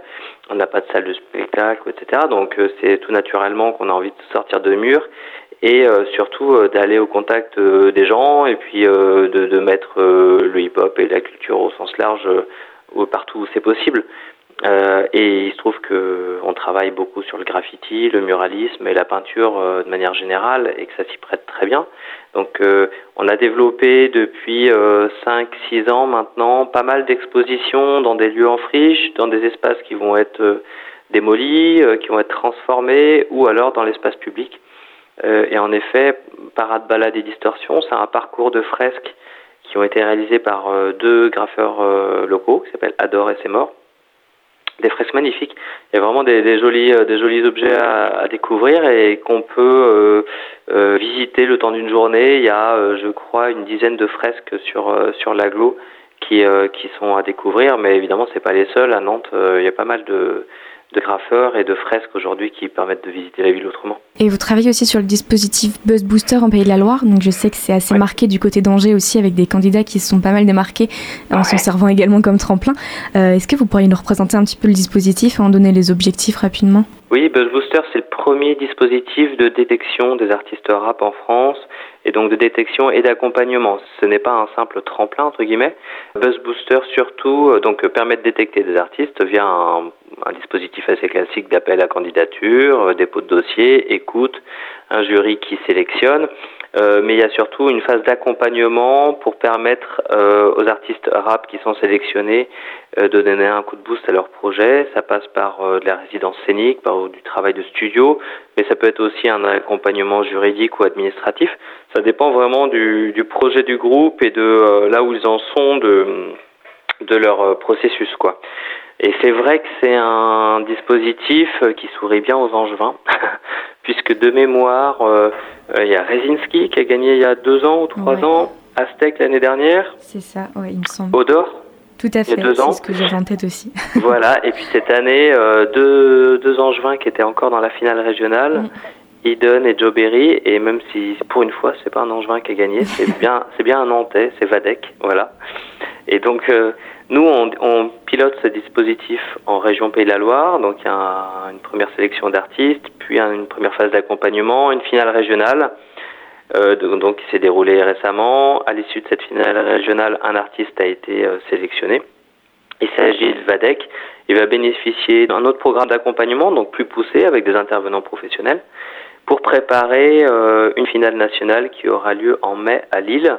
on n'a pas de salle de spectacle, etc. Donc c'est tout naturellement qu'on a envie de sortir de mur et euh, surtout euh, d'aller au contact euh, des gens et puis de, de mettre le hip-hop et la culture au sens large partout où c'est possible. Euh, et il se trouve que on travaille beaucoup sur le graffiti, le muralisme et la peinture euh, de manière générale et que ça s'y prête très bien. Donc euh, on a développé depuis 5-6 ans maintenant pas mal d'expositions dans des lieux en friche, dans des espaces qui vont être démolis, qui vont être transformés ou alors dans l'espace public. Euh, et en effet, Parade, Balade et Distorsion, c'est un parcours de fresques qui ont été réalisés par euh, deux graffeurs euh, locaux qui s'appellent Adore et C'est mort. Des fresques magnifiques. Il y a vraiment des, jolis, des jolis objets à, découvrir et qu'on peut visiter le temps d'une journée. Il y a, je crois, une dizaine de fresques sur sur l'aglo qui qui sont à découvrir. Mais évidemment, c'est pas les seuls. À Nantes, il y a pas mal de de graffeurs et de fresques aujourd'hui qui permettent de visiter la ville autrement. Et vous travaillez aussi sur le dispositif Buzz Booster en Pays de la Loire, donc je sais que c'est assez Ouais. marqué du côté d'Angers aussi, avec des candidats qui se sont pas mal démarqués en s'en servant également comme tremplin. Euh, Est-ce que vous pourriez nous représenter un petit peu le dispositif et en donner les objectifs rapidement? Oui, Buzz Booster, c'est le premier dispositif de détection des artistes rap en France et donc de détection et d'accompagnement. Ce n'est pas un simple tremplin entre guillemets. Buzz Booster surtout euh, donc euh, permet de détecter des artistes via un, dispositif assez classique d'appel à candidature, euh, dépôt de dossier, écoute, un jury qui sélectionne Euh, mais il y a surtout une phase d'accompagnement pour permettre euh, aux artistes rap qui sont sélectionnés euh, de donner un coup de boost à leur projet. Ça passe par de la résidence scénique, par du travail de studio, mais ça peut être aussi un accompagnement juridique ou administratif. Ça dépend vraiment du, du projet du groupe et de là où ils en sont de, de leur processus, quoi. Et c'est vrai que c'est un dispositif qui sourit bien aux angevins, puisque de mémoire, euh, euh, il y a Rezinski qui a gagné il y a deux ans ou trois ans, Aztec l'année dernière. C'est ça, ouais, il me semble. Odor. Tout à fait, c'est ce que j'ai en tête aussi. voilà, et puis cette année, euh, deux, deux angevins qui étaient encore dans la finale régionale. Eden et Joe Berry, et même si pour une fois c'est pas un angevin qui a gagné, c'est bien, c'est bien un Nantais, c'est Vadek, voilà. Et donc nous, on, pilote ce dispositif en région Pays de la Loire. Donc, il y a une première sélection d'artistes, puis une première phase d'accompagnement, une finale régionale. Euh, donc, qui s'est déroulée récemment. À l'issue de cette finale régionale, un artiste a été euh, sélectionné. Il s'agit de Vadek. Il va bénéficier d'un autre programme d'accompagnement, donc plus poussé, avec des intervenants professionnels, pour préparer euh, une finale nationale qui aura lieu en mai à Lille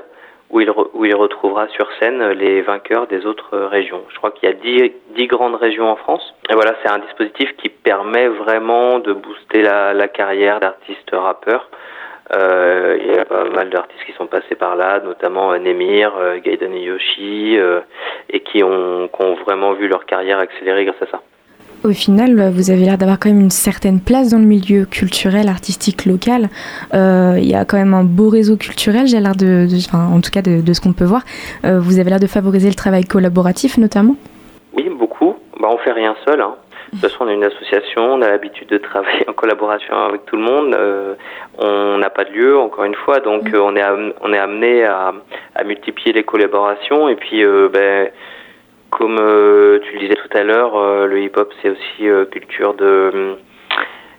où il, retrouvera sur scène les vainqueurs des autres régions. Je crois qu'il y a dix, dix grandes régions en France. Et voilà, c'est un dispositif qui permet vraiment de booster la, carrière d'artistes rappeurs. Euh, il y a pas mal d'artistes qui sont passés par là, notamment Nemir, euh, Gaiden Yoshi, euh, et qui ont, qui ont vraiment vu leur carrière accélérer grâce à ça. Au final, vous avez l'air d'avoir quand même une certaine place dans le milieu culturel, artistique local. Euh, il y a quand même un beau réseau culturel, j'ai l'air de, enfin, en tout cas de, de ce qu'on peut voir. Euh, vous avez l'air de favoriser le travail collaboratif notamment? Oui, beaucoup. Bah, on fait rien seul. Hein. De toute façon, on est une association, on a l'habitude de travailler en collaboration avec tout le monde. Euh, on n'a pas de lieu, encore une fois, donc mm. on, est on est amené à, à, multiplier les collaborations. Et puis, ben, comme euh, tu le disais tout à l'heure, euh, le hip-hop c'est aussi euh, culture de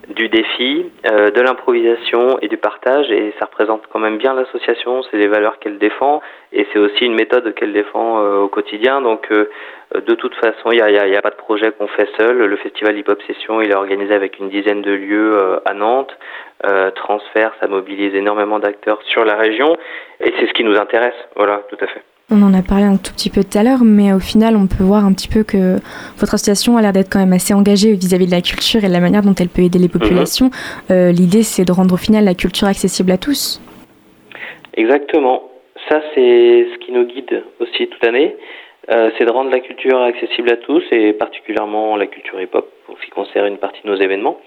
du défi, de l'improvisation et du partage et ça représente quand même bien l'association, c'est les valeurs qu'elle défend et c'est aussi une méthode qu'elle défend au quotidien. Donc de toute façon il n'y a, y a, pas de projet qu'on fait seul, le festival Hip Hop Session il est organisé avec une dizaine de lieux à Nantes, transfert ça mobilise énormément d'acteurs sur la région et c'est ce qui nous intéresse, voilà tout à fait. On en a parlé un tout petit peu tout à l'heure, mais au final, on peut voir un petit peu que votre association a l'air d'être quand même assez engagée vis-à-vis de la culture et de la manière dont elle peut aider les mhm. populations. Euh, l'idée, c'est de rendre au final la culture accessible à tous. Exactement. Ça, c'est ce qui nous guide aussi toute l'année. Euh, c'est de rendre la culture accessible à tous et particulièrement la culture hip-hop pour ce qui concerne une partie de nos événements.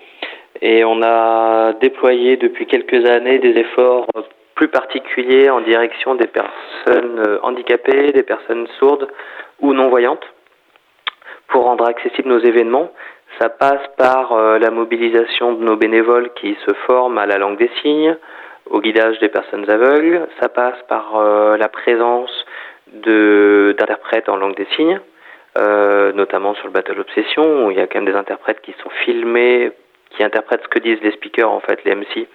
Et on a déployé depuis quelques années des efforts plus particulier en direction des personnes euh, handicapées, des personnes sourdes ou non-voyantes pour rendre accessibles nos événements. Ça passe par euh, la mobilisation de nos bénévoles qui se forment à la langue des signes, au guidage des personnes aveugles. Ça passe par euh, la présence d'interprètes en langue des signes, notamment sur le Battle Obsession, où il y a quand même des interprètes qui sont filmés, qui interprètent ce que disent les speakers, en fait, les MC,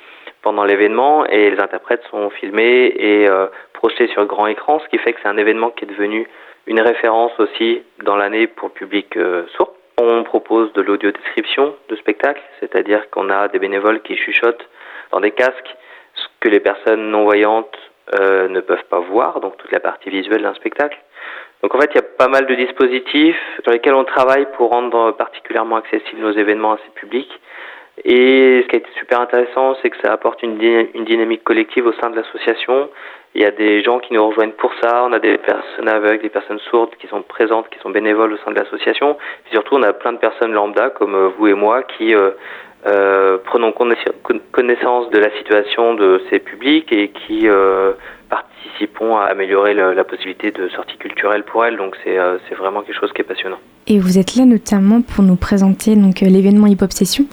pendant l'événement et les interprètes sont filmés et euh, projetés sur grand écran, ce qui fait que c'est un événement qui est devenu une référence aussi dans l'année pour le public euh, sourd. On propose de l'audio-description de spectacle, c'est-à-dire qu'on a des bénévoles qui chuchotent dans des casques ce que les personnes non-voyantes euh, ne peuvent pas voir, donc toute la partie visuelle d'un spectacle. Donc en fait, il y a pas mal de dispositifs sur lesquels on travaille pour rendre particulièrement accessibles nos événements à ces publics. Et ce qui a été super intéressant, c'est que ça apporte une, une dynamique collective au sein de l'association. Il y a des gens qui nous rejoignent pour ça. On a des personnes aveugles, des personnes sourdes qui sont présentes, qui sont bénévoles au sein de l'association. Et surtout, on a plein de personnes lambda comme euh, vous et moi qui euh, euh, prenons connaissance de la situation de ces publics et qui participons à améliorer la, possibilité de sortie culturelle pour elles. Donc c'est vraiment quelque chose qui est passionnant. Et vous êtes là notamment pour nous présenter donc l'événement Hip Hop Session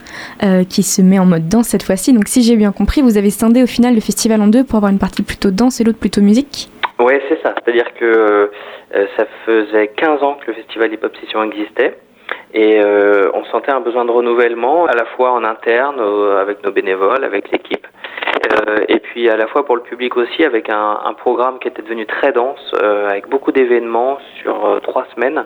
qui se met en mode danse cette fois-ci. Donc si j'ai bien compris, vous avez scindé au final le festival en deux pour avoir une partie plutôt danse et l'autre plutôt musique. Oui, c'est ça. C'est-à-dire que ça faisait 15 ans que le festival Hip Hop Session existait. Et euh, on sentait un besoin de renouvellement, à la fois en interne, avec nos bénévoles, avec l'équipe, euh, et puis à la fois pour le public aussi, avec un, un programme qui était devenu très dense, euh, avec beaucoup d'événements sur trois semaines.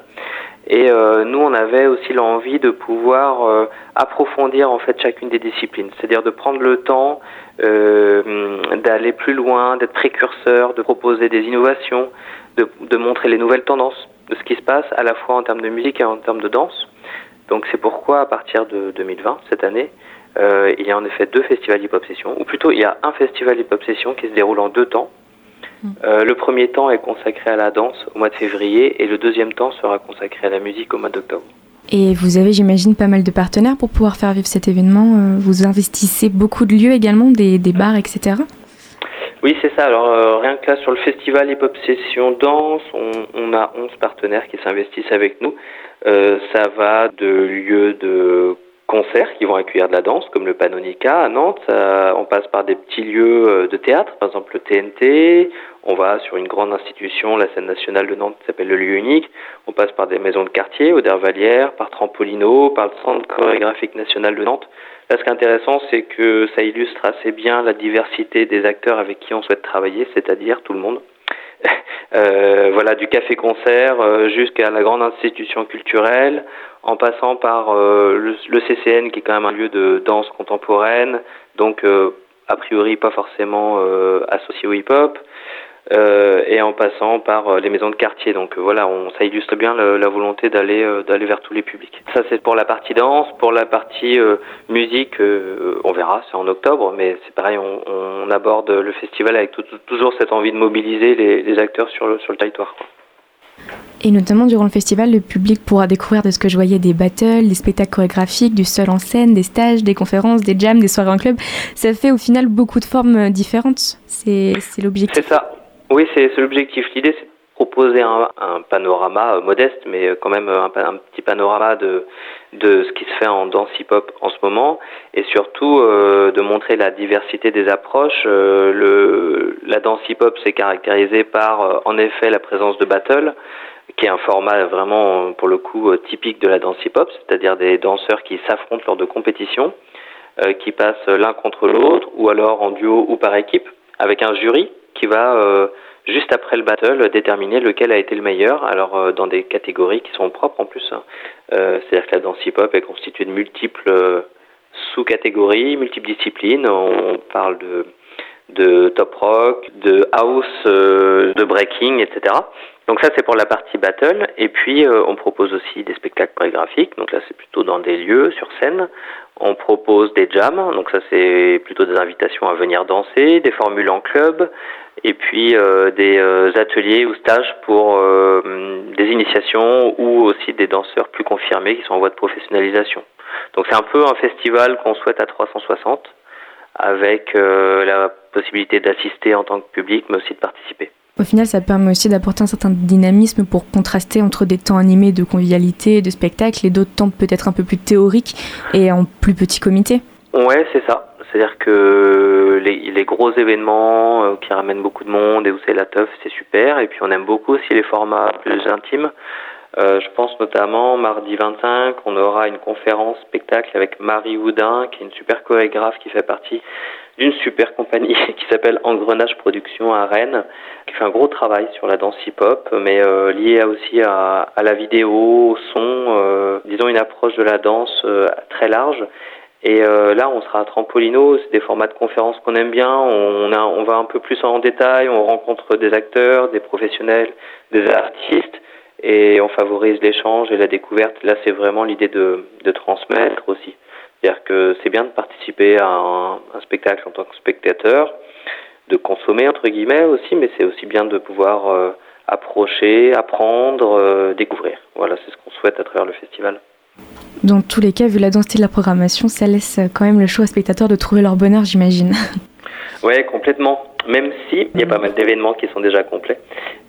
Et euh, nous, on avait aussi l'envie de pouvoir euh, approfondir en fait chacune des disciplines, c'est-à-dire de prendre le temps euh, d'aller plus loin, d'être précurseur, de proposer des innovations, de, de, montrer les nouvelles tendances de ce qui se passe à la fois en termes de musique et en termes de danse. Donc c'est pourquoi à partir de 2020, cette année, euh, il y a en effet deux festivals hip-hop session, ou plutôt il y a un festival hip-hop session qui se déroule en deux temps. Euh, le premier temps est consacré à la danse au mois de février et le deuxième temps sera consacré à la musique au mois d'octobre. Et vous avez, j'imagine, pas mal de partenaires pour pouvoir faire vivre cet événement. Euh, vous investissez beaucoup de lieux également, des, des bars, etc. Oui, c'est ça. Alors, euh, rien que là, sur le festival Hip Hop Session Danse, on, on a 11 partenaires qui s'investissent avec nous. Euh, ça va de lieux de concerts qui vont accueillir de la danse, comme le Panonica à Nantes. On passe par des petits lieux de théâtre, par exemple le TNT. On va sur une grande institution, la scène nationale de Nantes, qui s'appelle le Lieu Unique. On passe par des maisons de quartier, au Dervalière, par Trampolino, par le Centre chorégraphique national de Nantes. Là, ce qui est intéressant, c'est que ça illustre assez bien la diversité des acteurs avec qui on souhaite travailler, c'est-à-dire tout le monde. Euh, voilà, du café-concert euh, jusqu'à la grande institution culturelle, en passant par euh, le, CCN qui est quand même un lieu de danse contemporaine, donc euh, a priori pas forcément euh, associé au hip-hop, et en passant par les maisons de quartier. Donc voilà, on, ça illustre bien le, la volonté d'aller d'aller vers tous les publics. Ça c'est pour la partie danse, pour la partie musique, on verra, c'est en octobre, mais c'est pareil, on, on, aborde le festival avec tout, toujours cette envie de mobiliser les, les acteurs sur le, sur le territoire. Quoi. Et notamment durant le festival, le public pourra découvrir de ce que je voyais des battles, des spectacles chorégraphiques, du seul en scène, des stages, des conférences, des jams, des soirées en club. Ça fait au final beaucoup de formes différentes. C'est l'objectif. C'est ça. Oui, c'est l'objectif. L'idée, c'est de proposer un, panorama modeste, mais quand même un, un, petit panorama de, de ce qui se fait en danse hip-hop en ce moment, et surtout euh, de montrer la diversité des approches. Euh, la danse hip-hop s'est caractérisée par, euh, en effet, la présence de battle, qui est un format vraiment, pour le coup, typique de la danse hip-hop, c'est-à-dire des danseurs qui s'affrontent lors de compétitions, euh, qui passent l'un contre l'autre, ou alors en duo ou par équipe, avec un jury qui va, euh, juste après le battle, déterminer lequel a été le meilleur, alors euh, dans des catégories qui sont propres en plus. Hein. c'est-à-dire que la danse hip-hop est constituée de multiples sous-catégories, multiples disciplines. On parle de de top rock, de house, euh, de breaking, etc. Donc ça c'est pour la partie battle. Et puis euh, on propose aussi des spectacles chorégraphiques. Donc là c'est plutôt dans des lieux sur scène. On propose des jams. Donc ça c'est plutôt des invitations à venir danser, des formules en club, et puis euh, des euh, ateliers ou stages pour euh, des initiations ou aussi des danseurs plus confirmés qui sont en voie de professionnalisation. Donc c'est un peu un festival qu'on souhaite à 360 avec euh, la possibilité d'assister en tant que public, mais aussi de participer. Au final, ça permet aussi d'apporter un certain dynamisme pour contraster entre des temps animés de convivialité, de spectacle, et d'autres temps peut-être un peu plus théoriques et en plus petit comité. Ouais, c'est ça. C'est-à-dire que les, les, gros événements euh, qui ramènent beaucoup de monde et où c'est la teuf, c'est super. Et puis on aime beaucoup aussi les formats plus intimes. Euh, je pense notamment mardi 25, on aura une conférence spectacle avec Marie Houdin, qui est une super chorégraphe qui fait partie d'une super compagnie qui s'appelle Engrenage Production à Rennes, qui fait un gros travail sur la danse hip-hop, mais euh, lié aussi à, la vidéo, au son, euh, disons une approche de la danse euh, très large. Et euh, là, on sera à Trampolino, c'est des formats de conférences qu'on aime bien. On, va un peu plus en détail, on rencontre des acteurs, des professionnels, des artistes et on favorise l'échange et la découverte. Là, c'est vraiment l'idée de, transmettre aussi. C'est-à-dire que c'est bien de participer à un, un, spectacle en tant que spectateur, de consommer entre guillemets aussi, mais c'est aussi bien de pouvoir euh, approcher, apprendre, euh, découvrir. Voilà, c'est ce qu'on souhaite à travers le festival. Dans tous les cas, vu la densité de la programmation, ça laisse quand même le choix aux spectateurs de trouver leur bonheur, j'imagine. Oui, complètement. Même si il y a pas mal d'événements qui sont déjà complets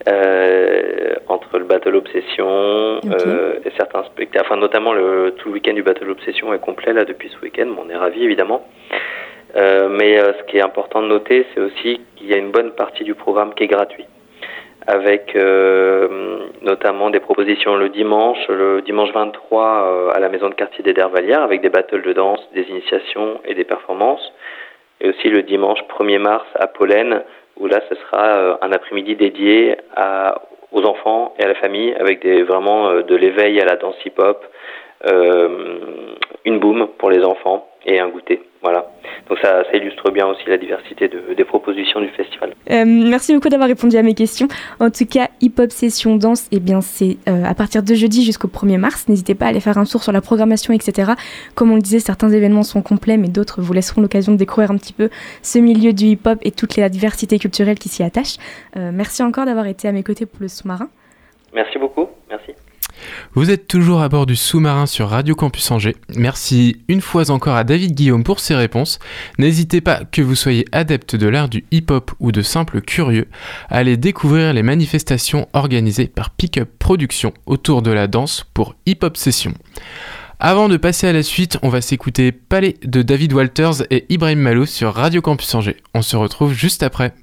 euh, entre le Battle Obsession okay. euh, et certains spectacles, enfin notamment le tout le week-end du Battle Obsession est complet là depuis ce week-end. Bon, on est ravis évidemment. Euh, mais euh, ce qui est important de noter, c'est aussi qu'il y a une bonne partie du programme qui est gratuit, avec euh, notamment des propositions le dimanche, le dimanche 23 euh, à la maison de quartier des Dervalières, avec des battles de danse, des initiations et des performances et aussi le dimanche 1er mars à Pollen, où là ce sera un après-midi dédié aux enfants et à la famille avec des, vraiment de l'éveil à la danse hip-hop, une boom pour les enfants et un goûter. Voilà. Donc ça, ça illustre bien aussi la diversité de, des propositions du festival. Euh, merci beaucoup d'avoir répondu à mes questions. En tout cas, Hip Hop Session Danse, eh bien c'est euh, à partir de jeudi jusqu'au 1er mars. N'hésitez pas à aller faire un tour sur la programmation, etc. Comme on le disait, certains événements sont complets, mais d'autres vous laisseront l'occasion de découvrir un petit peu ce milieu du hip-hop et toute la diversité culturelle qui s'y attache. Euh, merci encore d'avoir été à mes côtés pour le sous-marin. Merci beaucoup. Merci. Vous êtes toujours à bord du sous-marin sur Radio Campus Angers. Merci une fois encore à David Guillaume pour ses réponses. N'hésitez pas, que vous soyez adepte de l'art du hip-hop ou de simple curieux, à aller découvrir les manifestations organisées par Pickup Productions autour de la danse pour Hip Hop Session. Avant de passer à la suite, on va s'écouter Palais de David Walters et Ibrahim Malou sur Radio Campus Angers. On se retrouve juste après.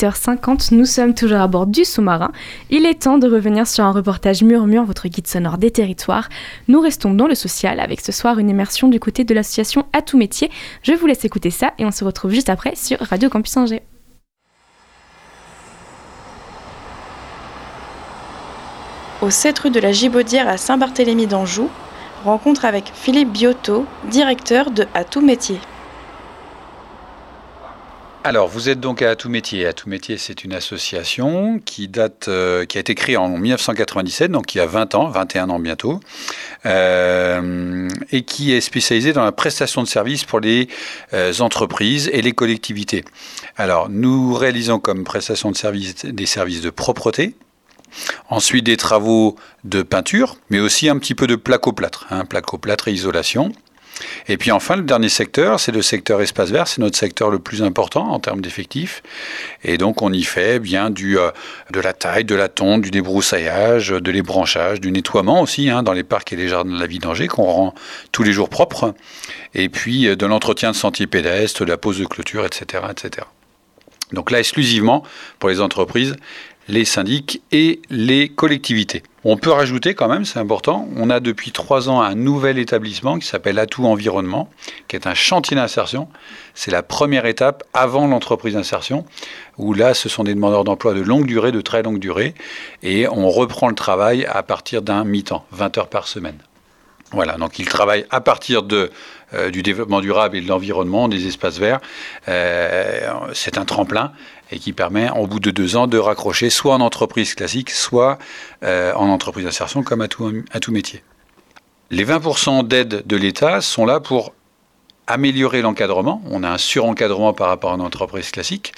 8h50, nous sommes toujours à bord du sous-marin. Il est temps de revenir sur un reportage Murmure, votre guide sonore des territoires. Nous restons dans le social avec ce soir une immersion du côté de l'association À tout métier. Je vous laisse écouter ça et on se retrouve juste après sur Radio Campus Angers. Au 7 rue de la Gibaudière à Saint-Barthélemy d'Anjou, rencontre avec Philippe Biotto, directeur de À tout métier. Alors, vous êtes donc à Tout Métier. À Tout Métier, c'est une association qui date, euh, qui a été créée en 1997, donc il y a 20 ans, 21 ans bientôt, euh, et qui est spécialisée dans la prestation de services pour les euh, entreprises et les collectivités. Alors, nous réalisons comme prestation de services des services de propreté, Ensuite, des travaux de peinture, mais aussi un petit peu de placo-plâtre, hein, placo-plâtre et isolation. Et puis enfin, le dernier secteur, c'est le secteur espace vert, c'est notre secteur le plus important en termes d'effectifs. Et donc on y fait bien du, euh, de la taille, de la tonte, du débroussaillage, de l'ébranchage, du nettoiement aussi hein, dans les parcs et les jardins de la ville d'Angers qu'on rend tous les jours propres. Et puis euh, de l'entretien de sentiers pédestres, de la pose de clôture, etc., etc. Donc là, exclusivement pour les entreprises, les syndics et les collectivités. On peut rajouter quand même, c'est important, on a depuis trois ans un nouvel établissement qui s'appelle Atout Environnement, qui est un chantier d'insertion. C'est la première étape avant l'entreprise d'insertion, où là, ce sont des demandeurs d'emploi de longue durée, de très longue durée, et on reprend le travail à partir d'un mi-temps, 20 heures par semaine. Voilà, donc ils travaillent à partir de, euh, du développement durable et de l'environnement, des espaces verts. Euh, c'est un tremplin et qui permet, au bout de deux ans, de raccrocher soit en entreprise classique, soit euh, en entreprise d'insertion, comme à tout, métier. Les 20% d'aide de l'État sont là pour améliorer l'encadrement. On a un surencadrement par rapport à une entreprise classique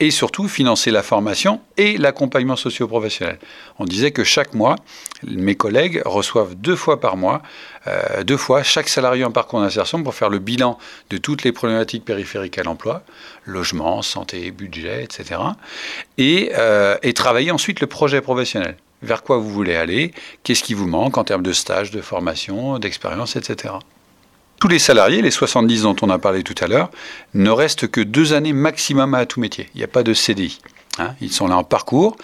et surtout financer la formation et l'accompagnement socio-professionnel. On disait que chaque mois, mes collègues reçoivent deux fois par mois, euh, deux fois chaque salarié en parcours d'insertion pour faire le bilan de toutes les problématiques périphériques à l'emploi, logement, santé, budget, etc. Et, euh, et travailler ensuite le projet professionnel. Vers quoi vous voulez aller Qu'est-ce qui vous manque en termes de stage, de formation, d'expérience, etc. Tous les salariés, les 70 dont on a parlé tout à l'heure, ne restent que deux années maximum à tout métier. Il n'y a pas de CDI. Hein. Ils sont là en parcours.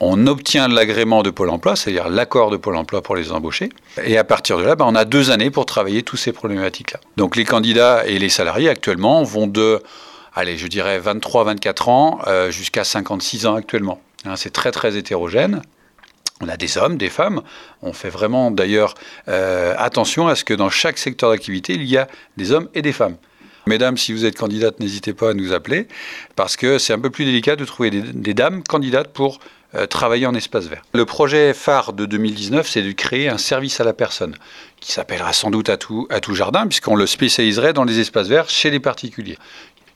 On obtient l'agrément de Pôle emploi, c'est-à-dire l'accord de Pôle emploi pour les embaucher. Et à partir de là, ben, on a deux années pour travailler toutes ces problématiques-là. Donc les candidats et les salariés actuellement vont de, allez, je dirais 23-24 ans euh, jusqu'à 56 ans actuellement. Hein, c'est très très hétérogène. On a des hommes, des femmes. On fait vraiment d'ailleurs euh, attention à ce que dans chaque secteur d'activité, il y a des hommes et des femmes. Mesdames, si vous êtes candidate, n'hésitez pas à nous appeler, parce que c'est un peu plus délicat de trouver des, dames candidates pour euh, travailler en espace vert. Le projet phare de 2019, c'est de créer un service à la personne, qui s'appellera sans doute à tout jardin, puisqu'on le spécialiserait dans les espaces verts chez les particuliers.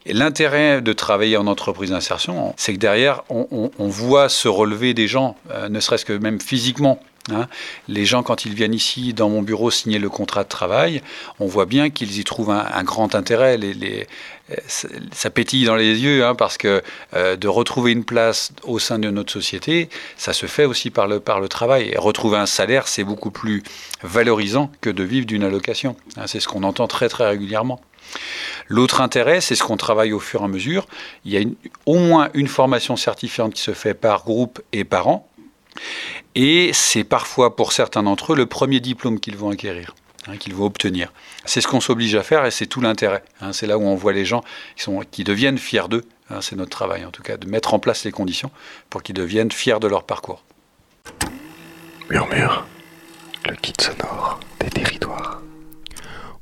L'intérêt de travailler en entreprise d'insertion, c'est que derrière, on, voit se relever des gens, euh, ne serait-ce que même physiquement. Hein. Les gens, quand ils viennent ici dans mon bureau signer le contrat de travail, on voit bien qu'ils y trouvent un, grand intérêt. Euh, ça pétille dans les yeux, hein, parce que euh, de retrouver une place au sein de notre société, ça se fait aussi par le, par le travail. Et retrouver un salaire, c'est beaucoup plus valorisant que de vivre d'une allocation. Hein. c'est ce qu'on entend très très régulièrement. L'autre intérêt, c'est ce qu'on travaille au fur et à mesure. Il y a au moins une formation certifiante qui se fait par groupe et par an. Et c'est parfois pour certains d'entre eux le premier diplôme qu'ils vont acquérir. Hein, qu'ils vont obtenir. C'est ce qu'on s'oblige à faire et c'est tout l'intérêt. Hein. c'est là où on voit les gens qui, deviennent fiers d'eux. Hein. c'est notre travail en tout cas, de mettre en place les conditions pour qu'ils deviennent fiers de leur parcours. Murmure, le kit sonore des territoires.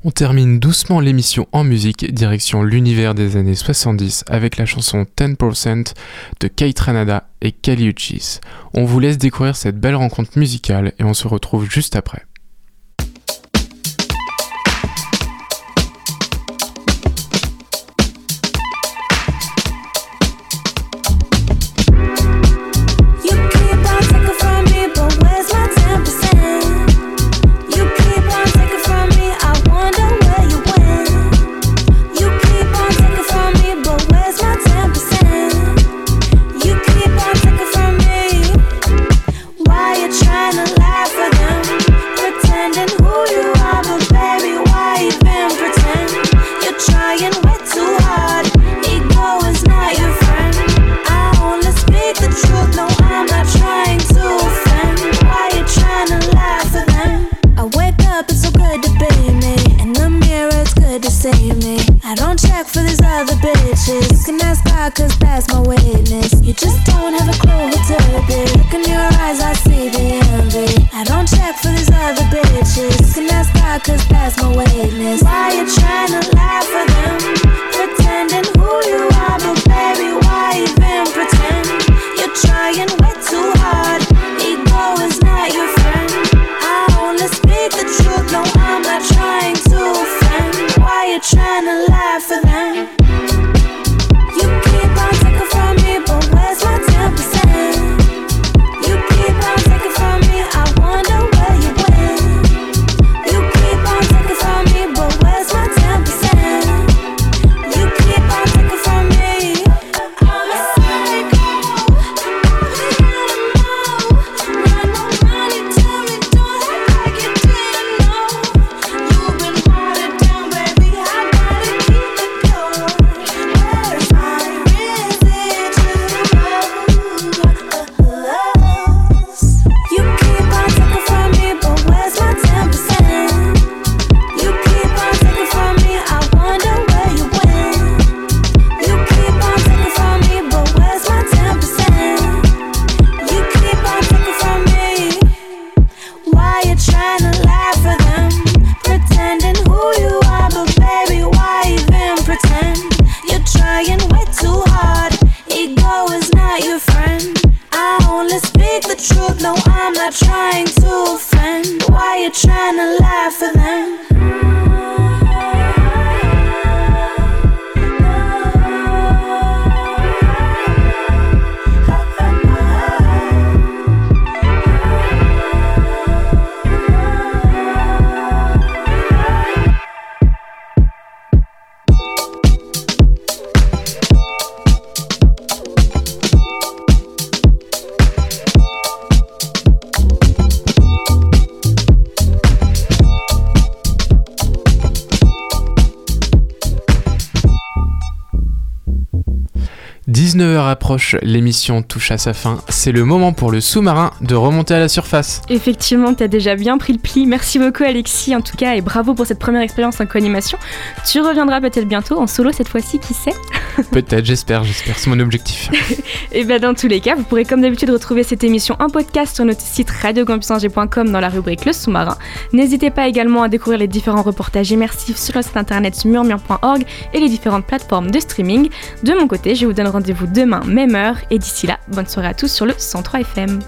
On termine doucement l'émission en musique, direction l'univers des années 70 avec la chanson 10% de Kate Ranada et Kali Uchis. On vous laisse découvrir cette belle rencontre musicale et on se retrouve juste après. Approche, l'émission touche à sa fin. C'est le moment pour le sous-marin de remonter à la surface. Effectivement, t'as déjà bien pris le pli. Merci beaucoup Alexis en tout cas et bravo pour cette première expérience en co-animation. Tu reviendras peut-être bientôt en solo cette fois-ci, qui sait Peut-être, j'espère, j'espère, c'est mon objectif. et bien dans tous les cas, vous pourrez comme d'habitude retrouver cette émission en podcast sur notre site radiocampusangers.com dans la rubrique Le Sous-marin. N'hésitez pas également à découvrir les différents reportages immersifs sur le site internet murmure.org et les différentes plateformes de streaming. De mon côté, je vous donne rendez-vous demain, et d'ici là, bonne soirée à tous sur le 103 FM.